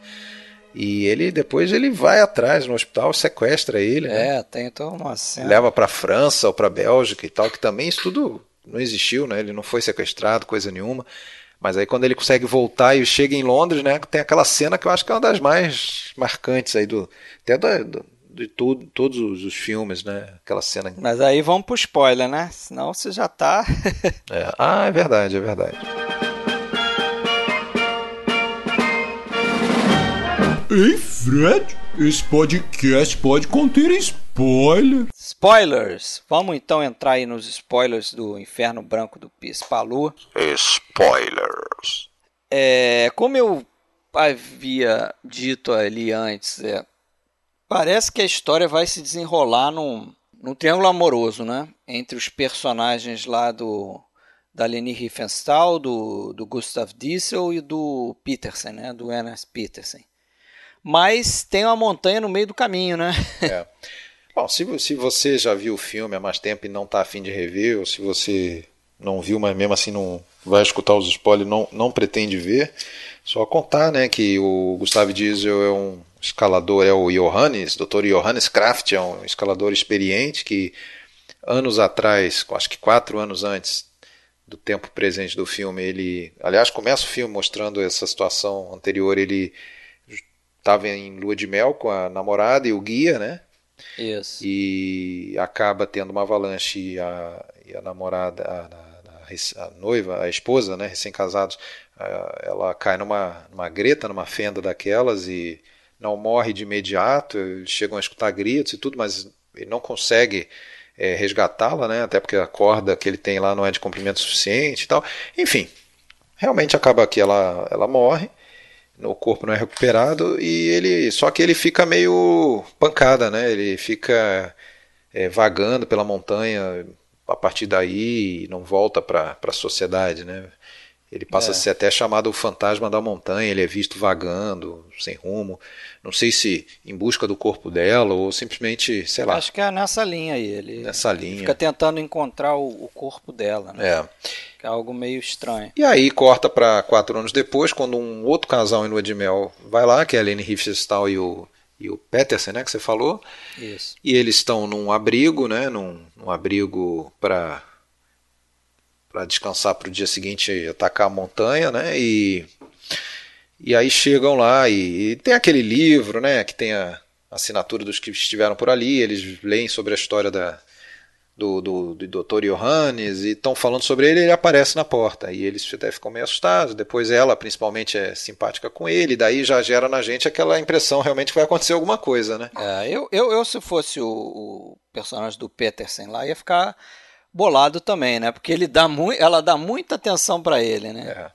E ele depois ele vai atrás no hospital, sequestra ele. Né? É, tem então uma cena. Leva para França ou para Bélgica e tal, que também isso tudo não existiu, né? Ele não foi sequestrado, coisa nenhuma. Mas aí quando ele consegue voltar e chega em Londres, né, tem aquela cena que eu acho que é uma das mais marcantes aí do até do, do, de tudo, todos os, filmes, né? Aquela cena. Mas aí vamos pro spoiler, né? Senão você já tá. é. Ah, é verdade, é verdade. Ei, Fred, esse podcast pode conter spoiler. Spoilers! Vamos então entrar aí nos spoilers do Inferno Branco do Pispalu. Spoilers! É, como eu havia dito ali antes, é, Parece que a história vai se desenrolar num, num triângulo amoroso, né? Entre os personagens lá do, da Leni Riefenstahl, do, do Gustav Diesel e do Petersen, né? Do Ernest Petersen. Mas tem uma montanha no meio do caminho, né? É. Bom, se, se você já viu o filme há mais tempo e não está afim de rever, ou se você não viu, mas mesmo assim não vai escutar os spoilers, não, não pretende ver, só contar né, que o Gustavo Diesel é um escalador, é o Johannes, Dr. Johannes Kraft, é um escalador experiente que anos atrás, acho que quatro anos antes do tempo presente do filme, ele, aliás, começa o filme mostrando essa situação anterior, ele estava em lua de mel com a namorada e o guia, né? Isso. E acaba tendo uma avalanche e a, e a namorada, a, a, a, noiva, a esposa, né, recém-casados, ela cai numa, numa greta, numa fenda daquelas e não morre de imediato. chegam a escutar gritos e tudo, mas ele não consegue é, resgatá-la, né? Até porque a corda que ele tem lá não é de comprimento suficiente e tal. Enfim, realmente acaba que ela, ela morre, o corpo não é recuperado e ele, só que ele fica meio pancada, né? Ele fica é, vagando pela montanha a partir daí não volta para a sociedade, né? Ele passa é. a ser até chamado o fantasma da montanha, ele é visto vagando, sem rumo. Não sei se em busca do corpo dela ou simplesmente, sei lá. Acho que é nessa linha aí. Ele nessa linha. fica tentando encontrar o, o corpo dela, né? É. Que é algo meio estranho. E aí corta para quatro anos depois, quando um outro casal em lua de mel vai lá, que é a Lene Riefenstahl e o, e o Peterson, né, que você falou. Isso. E eles estão num abrigo, né, num, num abrigo para para descansar para o dia seguinte atacar a montanha, né? E, e aí chegam lá e, e tem aquele livro, né? Que tem a assinatura dos que estiveram por ali. Eles leem sobre a história da, do, do, do Dr. Johannes e estão falando sobre ele. Ele aparece na porta e eles até ficam meio assustados. Depois ela, principalmente, é simpática com ele. Daí já gera na gente aquela impressão realmente que vai acontecer alguma coisa, né? É, eu, eu, eu se fosse o, o personagem do Peterson lá ia ficar bolado também, né? Porque ele dá mu ela dá muita atenção para ele, né? É.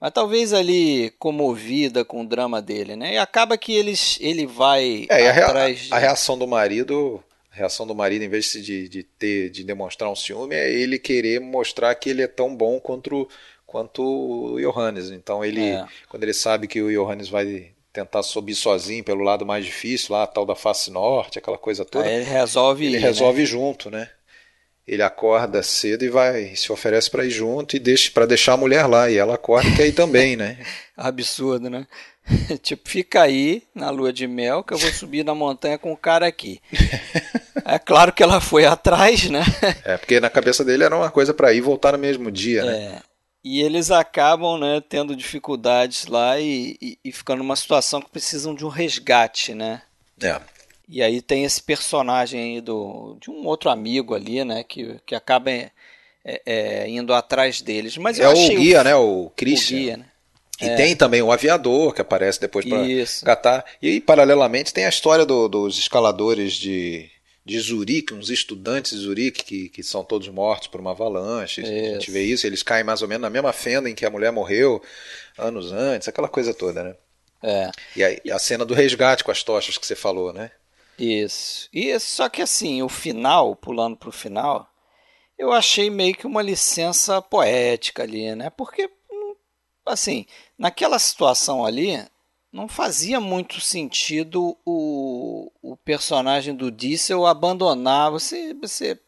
Mas talvez ali comovida com o drama dele, né? E acaba que eles, ele vai é, atrás. A, de... a reação do marido, a reação do marido, em vez de, de ter, de demonstrar um ciúme, é ele querer mostrar que ele é tão bom quanto, quanto o Johannes. Então ele, é. quando ele sabe que o Johannes vai tentar subir sozinho pelo lado mais difícil, lá a tal da face norte, aquela coisa toda. Aí ele resolve ele ir, resolve né? junto, né? Ele acorda cedo e vai se oferece para ir junto e deixa para deixar a mulher lá e ela acorda e quer ir também, né? Absurdo, né? tipo, fica aí na lua de mel que eu vou subir na montanha com o cara aqui. é claro que ela foi atrás, né? é, porque na cabeça dele era uma coisa para ir e voltar no mesmo dia, né? É. E eles acabam né, tendo dificuldades lá e, e, e ficando numa situação que precisam de um resgate, né? É. E aí tem esse personagem aí do, de um outro amigo ali, né? Que, que acaba é, é, indo atrás deles. Mas é o guia, o, né? O Christian. O guia, né? E é. tem também o aviador que aparece depois para catar. E paralelamente tem a história do, dos escaladores de, de Zurique, uns estudantes de Zurique que, que são todos mortos por uma avalanche. Isso. A gente vê isso, eles caem mais ou menos na mesma fenda em que a mulher morreu anos antes, aquela coisa toda, né? É. E a, a cena do resgate com as tochas que você falou, né? Isso. E só que assim, o final, pulando para o final, eu achei meio que uma licença poética ali, né? Porque, assim, naquela situação ali, não fazia muito sentido o, o personagem do Diesel abandonar. Você, você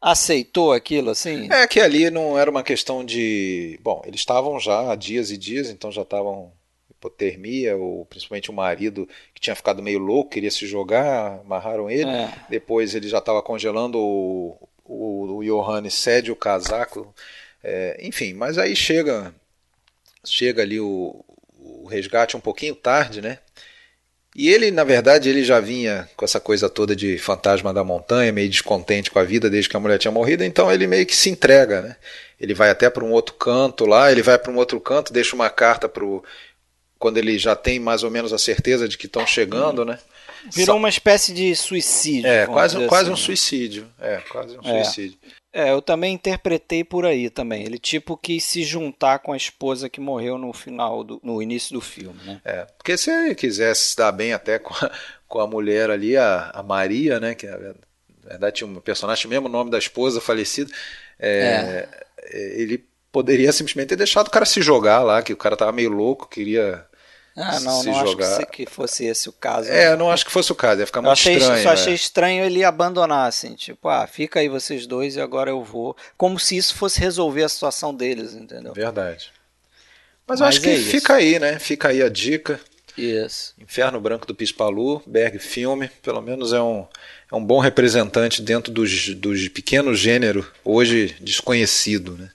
aceitou aquilo assim? É que ali não era uma questão de. Bom, eles estavam já há dias e dias, então já estavam hipotermia, ou principalmente o marido que tinha ficado meio louco, queria se jogar, amarraram ele. É. Depois ele já estava congelando, o, o, o Johannes cede o casaco. É, enfim, mas aí chega chega ali o, o resgate um pouquinho tarde, né? E ele, na verdade, ele já vinha com essa coisa toda de fantasma da montanha, meio descontente com a vida desde que a mulher tinha morrido, então ele meio que se entrega, né? Ele vai até para um outro canto lá, ele vai para um outro canto, deixa uma carta para o quando ele já tem mais ou menos a certeza de que estão chegando, né? Virou uma espécie de suicídio. É, quase, um, quase assim. um suicídio. É, quase um é. suicídio. É, eu também interpretei por aí também. Ele tipo quis se juntar com a esposa que morreu no final, do, no início do filme, né? É, porque se ele quisesse se dar bem até com a, com a mulher ali, a, a Maria, né? Que na verdade tinha um personagem, mesmo o nome da esposa falecida. É, é é, ele poderia simplesmente ter deixado o cara se jogar lá, que o cara tava meio louco, queria ah, não, se não jogar. acho que, fosse esse o caso. É, não acho que fosse o caso, ia ficar eu muito achei, estranho. Só achei é. estranho ele abandonar, assim, tipo, ah, fica aí vocês dois e agora eu vou. Como se isso fosse resolver a situação deles, entendeu? Verdade. Mas, eu Mas acho que é isso. fica aí, né? Fica aí a dica. Isso. Inferno Branco do Pispalu, Berg Filme, pelo menos é um, é um bom representante dentro dos, dos pequenos gênero hoje desconhecido, né?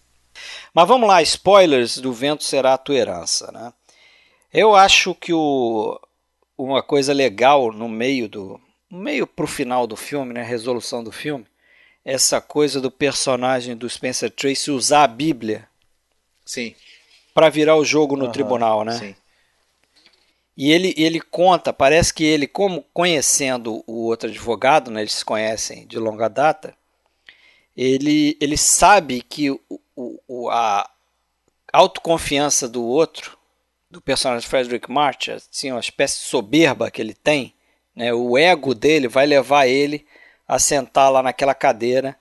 Mas vamos lá, spoilers do Vento Será a Tua Herança, né? Eu acho que o, uma coisa legal no meio do meio pro final do filme, né, resolução do filme, essa coisa do personagem do Spencer Tracy usar a Bíblia Sim. para virar o jogo no Aham, tribunal, né? Sim. E ele, ele conta, parece que ele, como conhecendo o outro advogado, né, eles se conhecem de longa data, ele, ele sabe que o, o, o- a autoconfiança do outro, do personagem Frederick March, assim, uma espécie de soberba que ele tem, né, o ego dele vai levar ele a sentar lá naquela cadeira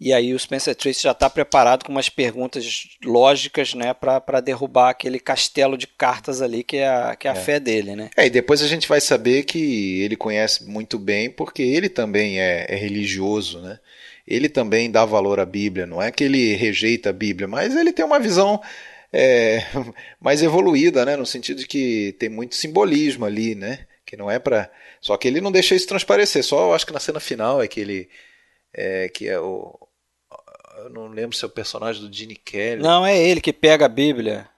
e aí o Spencer Tracy já está preparado com umas perguntas lógicas né, para derrubar aquele castelo de cartas ali que é a, que é a fé dele. Né? É, e depois a gente vai saber que ele conhece muito bem, porque ele também é, é religioso, né? Ele também dá valor à Bíblia, não é que ele rejeita a Bíblia, mas ele tem uma visão é, mais evoluída, né? No sentido de que tem muito simbolismo ali, né? Que não é para, só que ele não deixa isso transparecer. Só eu acho que na cena final é que ele é que é o eu não lembro se é o personagem do Gene Kelly. Não, é ele que pega a Bíblia.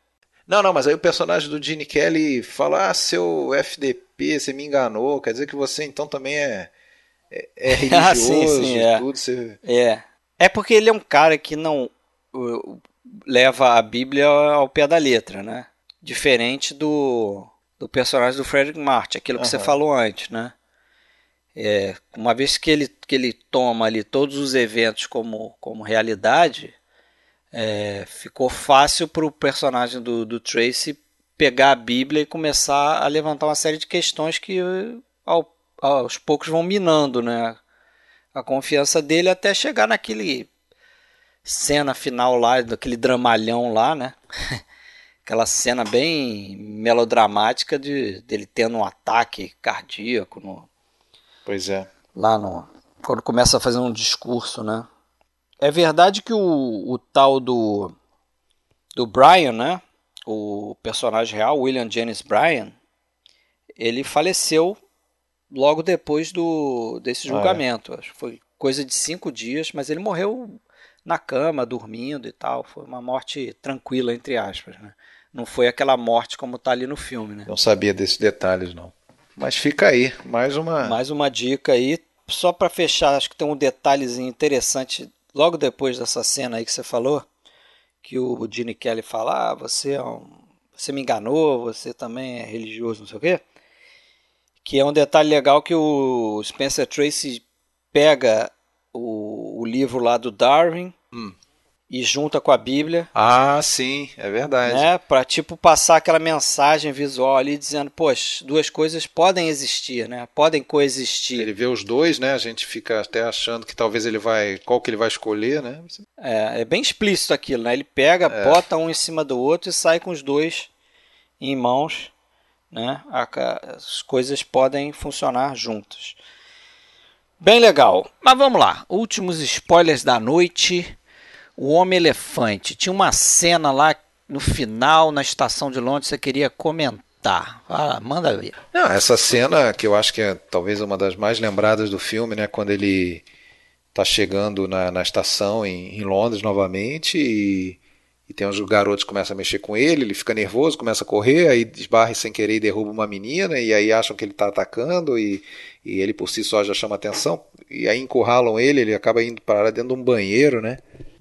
Não, não, mas aí o personagem do Gene Kelly fala: Ah, seu FDP, você me enganou, quer dizer que você então também é, é, é religioso Ah, sim, sim, é. tudo. Você... É. É porque ele é um cara que não leva a Bíblia ao pé da letra, né? Diferente do, do personagem do Frederick March, aquilo que você Aham. falou antes, né? É, uma vez que ele, que ele toma ali todos os eventos como, como realidade, é, ficou fácil para o personagem do, do Tracy pegar a Bíblia e começar a levantar uma série de questões que ao- aos poucos vão minando, né? a confiança dele até chegar naquele cena final lá, daquele dramalhão lá, né? Aquela cena bem melodramática de dele tendo um ataque cardíaco no, Pois é. lá no quando começa a fazer um discurso, né? É verdade que o, o tal do do Brian, né? O personagem real, William Jennings Bryan, ele faleceu logo depois do desse Ah, é? julgamento. Acho que foi coisa de cinco dias, mas ele morreu na cama, dormindo e tal. Foi uma morte tranquila, entre aspas, né? Não foi aquela morte como tá ali no filme, né? Não sabia desses detalhes, não. Mas fica aí, mais uma. Mais uma dica aí, só para fechar, acho que tem um detalhezinho interessante logo depois dessa cena aí que você falou, que o Gene Kelly fala: ah, você, é um, você me enganou, você também é religioso, não sei o quê. Que é um detalhe legal que o Spencer Tracy pega o, o livro lá do Darwin Hum. e junta com a Bíblia Ah, sim, é verdade. né, para tipo passar aquela mensagem visual ali dizendo, poxa, duas coisas podem existir, né? Podem coexistir. Ele vê os dois, né? A gente fica até achando que talvez ele vai. Qual que ele vai escolher, né? É, é bem explícito aquilo, né? Ele pega, bota um em cima do outro e sai com os dois em mãos, né? As coisas podem funcionar juntas. Bem legal. Mas vamos lá. Últimos spoilers da noite. O Homem Elefante. Tinha uma cena lá no final, na estação de Londres, que você queria comentar. Ah, manda ver. Não, essa cena que eu acho que é talvez uma das mais lembradas do filme, né? Quando ele tá chegando na, na estação em, em Londres novamente e, e tem uns garotos que começam a mexer com ele, ele fica nervoso, começa a correr, aí esbarra sem querer e derruba uma menina, e aí acham que ele tá atacando e, e ele por si só já chama atenção, e aí encurralam ele, ele acaba indo parar dentro de um banheiro, né?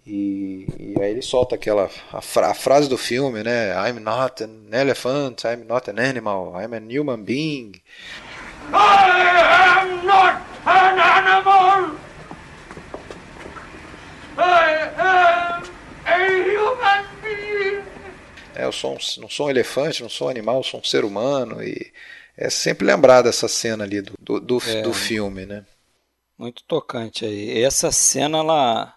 E, e aí ele solta aquela a, fra- a frase do filme, né? I'm not an elephant, I'm not an animal, I'm a human being. I am not an animal. I am a human being. É, eu sou um, não sou um elefante, não sou um animal, sou um ser humano. E é sempre lembrar dessa cena ali do, do, do, É. do filme, né? Muito tocante aí. Essa cena, ela,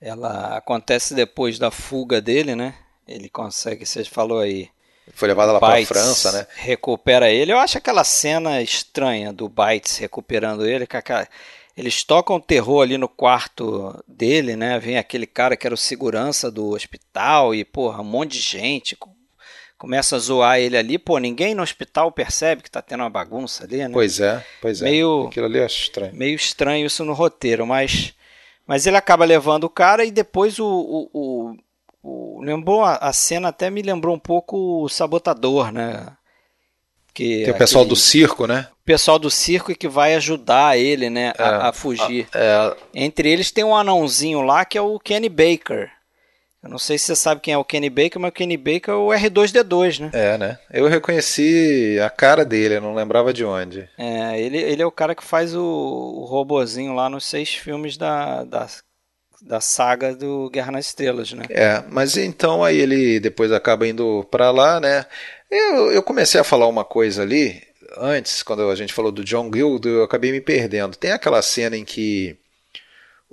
Ela acontece depois da fuga dele, né? Ele consegue, você falou aí. Foi levado lá para Bites França, né? Recupera ele. Eu acho aquela cena estranha do Bites recuperando ele. com aquela- Eles tocam terror ali no quarto dele, né? Vem aquele cara que era o segurança do hospital e, porra, um monte de gente. Co- Começa a zoar ele ali. Pô, ninguém no hospital percebe que tá tendo uma bagunça ali, né? Pois é, pois é. Meio- Aquilo ali acho estranho. Meio estranho isso no roteiro, mas, mas ele acaba levando o cara e depois o. o, o- o- lembrou a, a cena até me lembrou um pouco o sabotador, né? Que Tem o pessoal aquele do circo, né? pessoal do circo que vai ajudar ele, né, a, É, a fugir. É, Entre eles tem um anãozinho lá que é o Kenny Baker. Eu não sei se você sabe quem é o Kenny Baker, mas o Kenny Baker é o R2D2, né? é, né? Eu reconheci a cara dele, eu não lembrava de onde. É, ele, ele é o cara que faz o, o robozinho lá nos seis filmes da, da, da saga do Guerra nas Estrelas, né? É, mas então aí ele depois acaba indo pra lá, né? Eu, eu comecei a falar uma coisa ali, antes, quando a gente falou do John Guild, eu acabei me perdendo. Tem aquela cena em que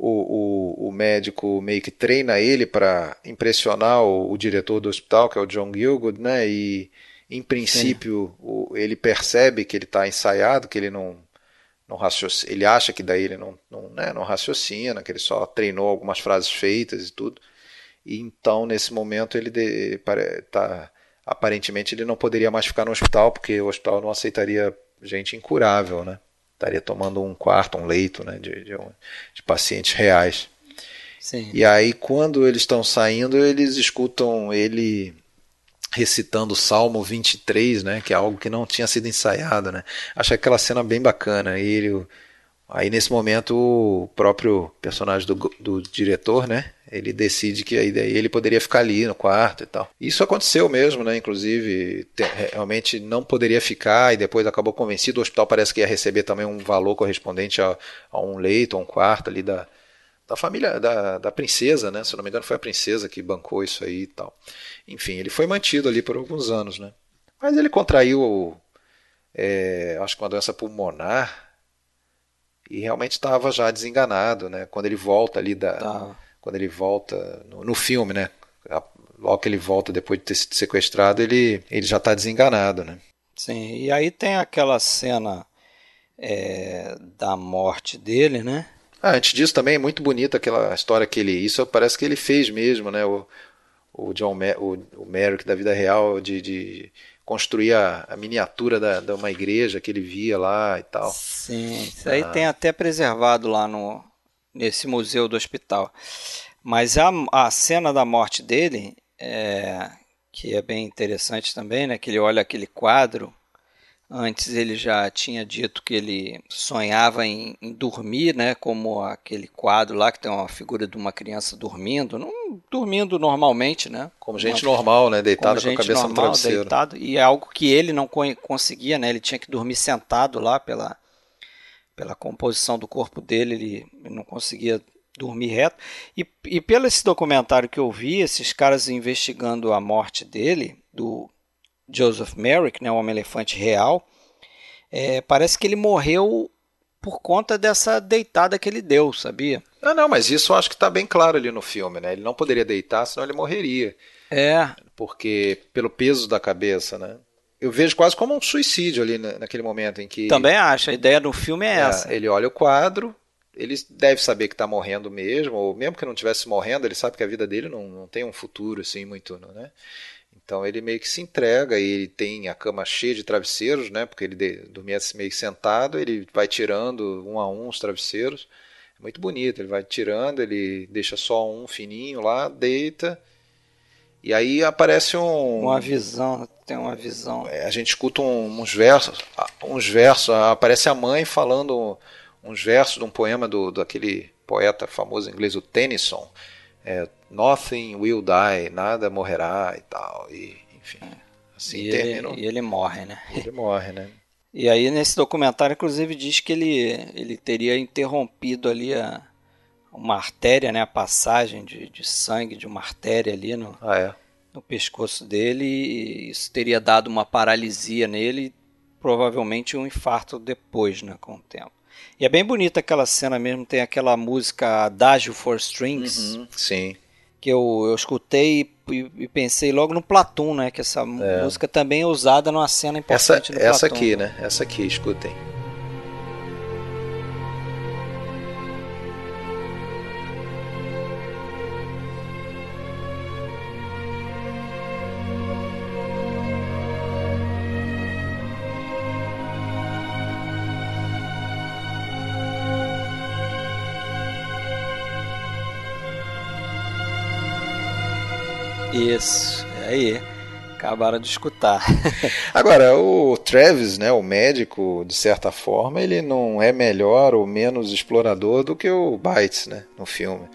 o, o, o médico meio que treina ele para impressionar o, o diretor do hospital, que é o John Gilgood, né? E em princípio ele percebe que ele está ensaiado, que ele não, não raciocina, ele acha que daí ele não, não, né, não raciocina, que ele só treinou algumas frases feitas e tudo. E então nesse momento ele de, tá, aparentemente ele não poderia mais ficar no hospital porque o hospital não aceitaria gente incurável, né? Estaria tomando um quarto, um leito, né, de, de, de pacientes reais. Sim. E aí, quando eles estão saindo, eles escutam ele recitando o Salmo 23, né? Que é algo que não tinha sido ensaiado, né? Achei aquela cena bem bacana. E ele, o- aí, nesse momento, o próprio personagem do, do diretor, né? Ele decide que aí ele poderia ficar ali no quarto e tal. Isso aconteceu mesmo, né? Inclusive, te- realmente não poderia ficar e depois acabou convencido. O hospital parece que ia receber também um valor correspondente a, a um leito, a um quarto ali da, da família da, da princesa, né? Se não me engano, foi a princesa que bancou isso aí e tal. Enfim, ele foi mantido ali por alguns anos, né? Mas ele contraiu, é, acho que uma doença pulmonar e realmente estava já desenganado, né? Quando ele volta ali da, Tá. quando ele volta no, no filme, né? A- Logo que ele volta depois de ter sido sequestrado, ele, ele já está desenganado, né? Sim. E aí tem aquela cena é, da morte dele, né? Ah, antes disso também é muito bonita aquela história que ele. Isso parece que ele fez mesmo, né? O, o John o, o Merrick da vida real de, de construir a, a miniatura da, de uma igreja que ele via lá e tal. Sim, isso aí tem até preservado lá no nesse museu do hospital. Mas a, a cena da morte dele, é, que é bem interessante também, né? Que ele olha aquele quadro. Antes ele já tinha dito que ele sonhava em, em dormir, né? Como aquele quadro lá que tem uma figura de uma criança dormindo, não dormindo normalmente, né? Como gente Uma- normal, né? Deitado com a cabeça no normal, travesseiro. deitado, e é algo que ele não co- conseguia, né? Ele tinha que dormir sentado lá pela, pela composição do corpo dele, ele, ele não conseguia dormir reto. E, e pelo esse documentário que eu vi, esses caras investigando a morte dele, do Joseph Merrick, né, o Homem-Elefante real, é, parece que ele morreu por conta dessa deitada que ele deu, sabia? Ah, não, mas isso eu acho que está bem claro ali no filme, né? Ele não poderia deitar, senão ele morreria. É, Porque pelo peso da cabeça, né? Eu vejo quase como um suicídio ali na- naquele momento em que. também acho. A ideia do filme é É, essa. ele olha o quadro, ele deve saber que está morrendo mesmo, ou mesmo que não estivesse morrendo, ele sabe que a vida dele não, não tem um futuro assim muito, né? Então ele meio que se entrega e ele tem a cama cheia de travesseiros, né? Porque ele dormia assim meio sentado, ele vai tirando um a um os travesseiros. É muito bonito, ele vai tirando, ele deixa só um fininho lá, deita. E aí aparece um Uma visão, tem uma visão. é, a gente escuta uns versos, uns versos, aparece a mãe falando uns versos de um poema do daquele poeta famoso inglês, o Tennyson, é, Nothing will die, nada morrerá e tal, e enfim, assim e, termina, ele, e ele morre, né? ele morre, né? E aí nesse documentário, inclusive, diz que ele, ele teria interrompido ali a, uma artéria, né? A passagem de, de sangue de uma artéria ali no, Ah, é. no pescoço dele e isso teria dado uma paralisia nele e provavelmente um infarto depois, né, com o tempo. E é bem bonita aquela cena mesmo, tem aquela música Adagio for Strings, Uhum, Sim. Que eu, eu escutei e, e pensei logo no Platum, né? Que essa música também é usada numa cena Essa, importante do essa aqui, né? Essa aqui, escutem. Isso, é aí. Acabaram de escutar. Agora, o Travis, né, o médico, de certa forma, ele não é melhor ou menos explorador do que o Bites, né, no filme.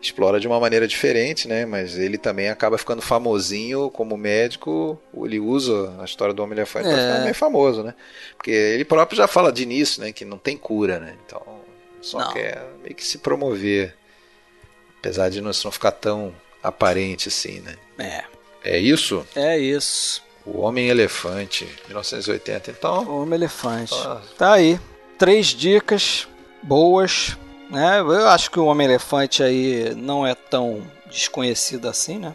Explora de uma maneira diferente, né, mas ele também acaba ficando famosinho como médico. Ele usa a história do Homem-Elefante para É. ficar meio famoso, né? Porque ele próprio já fala de início, né, que não tem cura, né? Então, só Não. quer meio que se promover. Apesar de não, isso não ficar tão aparente assim, né? É, É isso? é isso. O Homem-Elefante, 1980. Então, Homem Elefante. Ah. Tá aí. Três dicas boas. Né? Eu acho que o Homem Elefante aí não é tão desconhecido assim, né?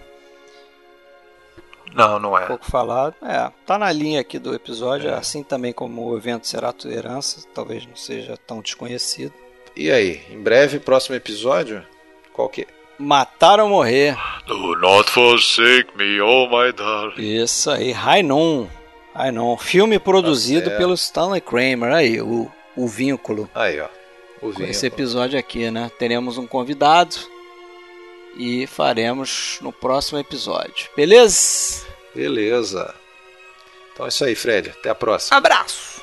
não, não é. Pouco falado. É, tá na linha aqui do episódio, assim também como o evento será tua herança, talvez não seja tão desconhecido. E aí, em breve, próximo episódio? Qual que é? Matar ou morrer. Do not forsake me, oh my darling. Isso aí, Rainon. Rainon. Filme produzido certo. pelo Stanley Kramer. Aí, o, o vínculo. Aí, ó. O vinho. esse episódio aqui, né? Teremos um convidado e faremos no próximo episódio. Beleza? Beleza. Então é isso aí, Fred. Até a próxima. Abraço!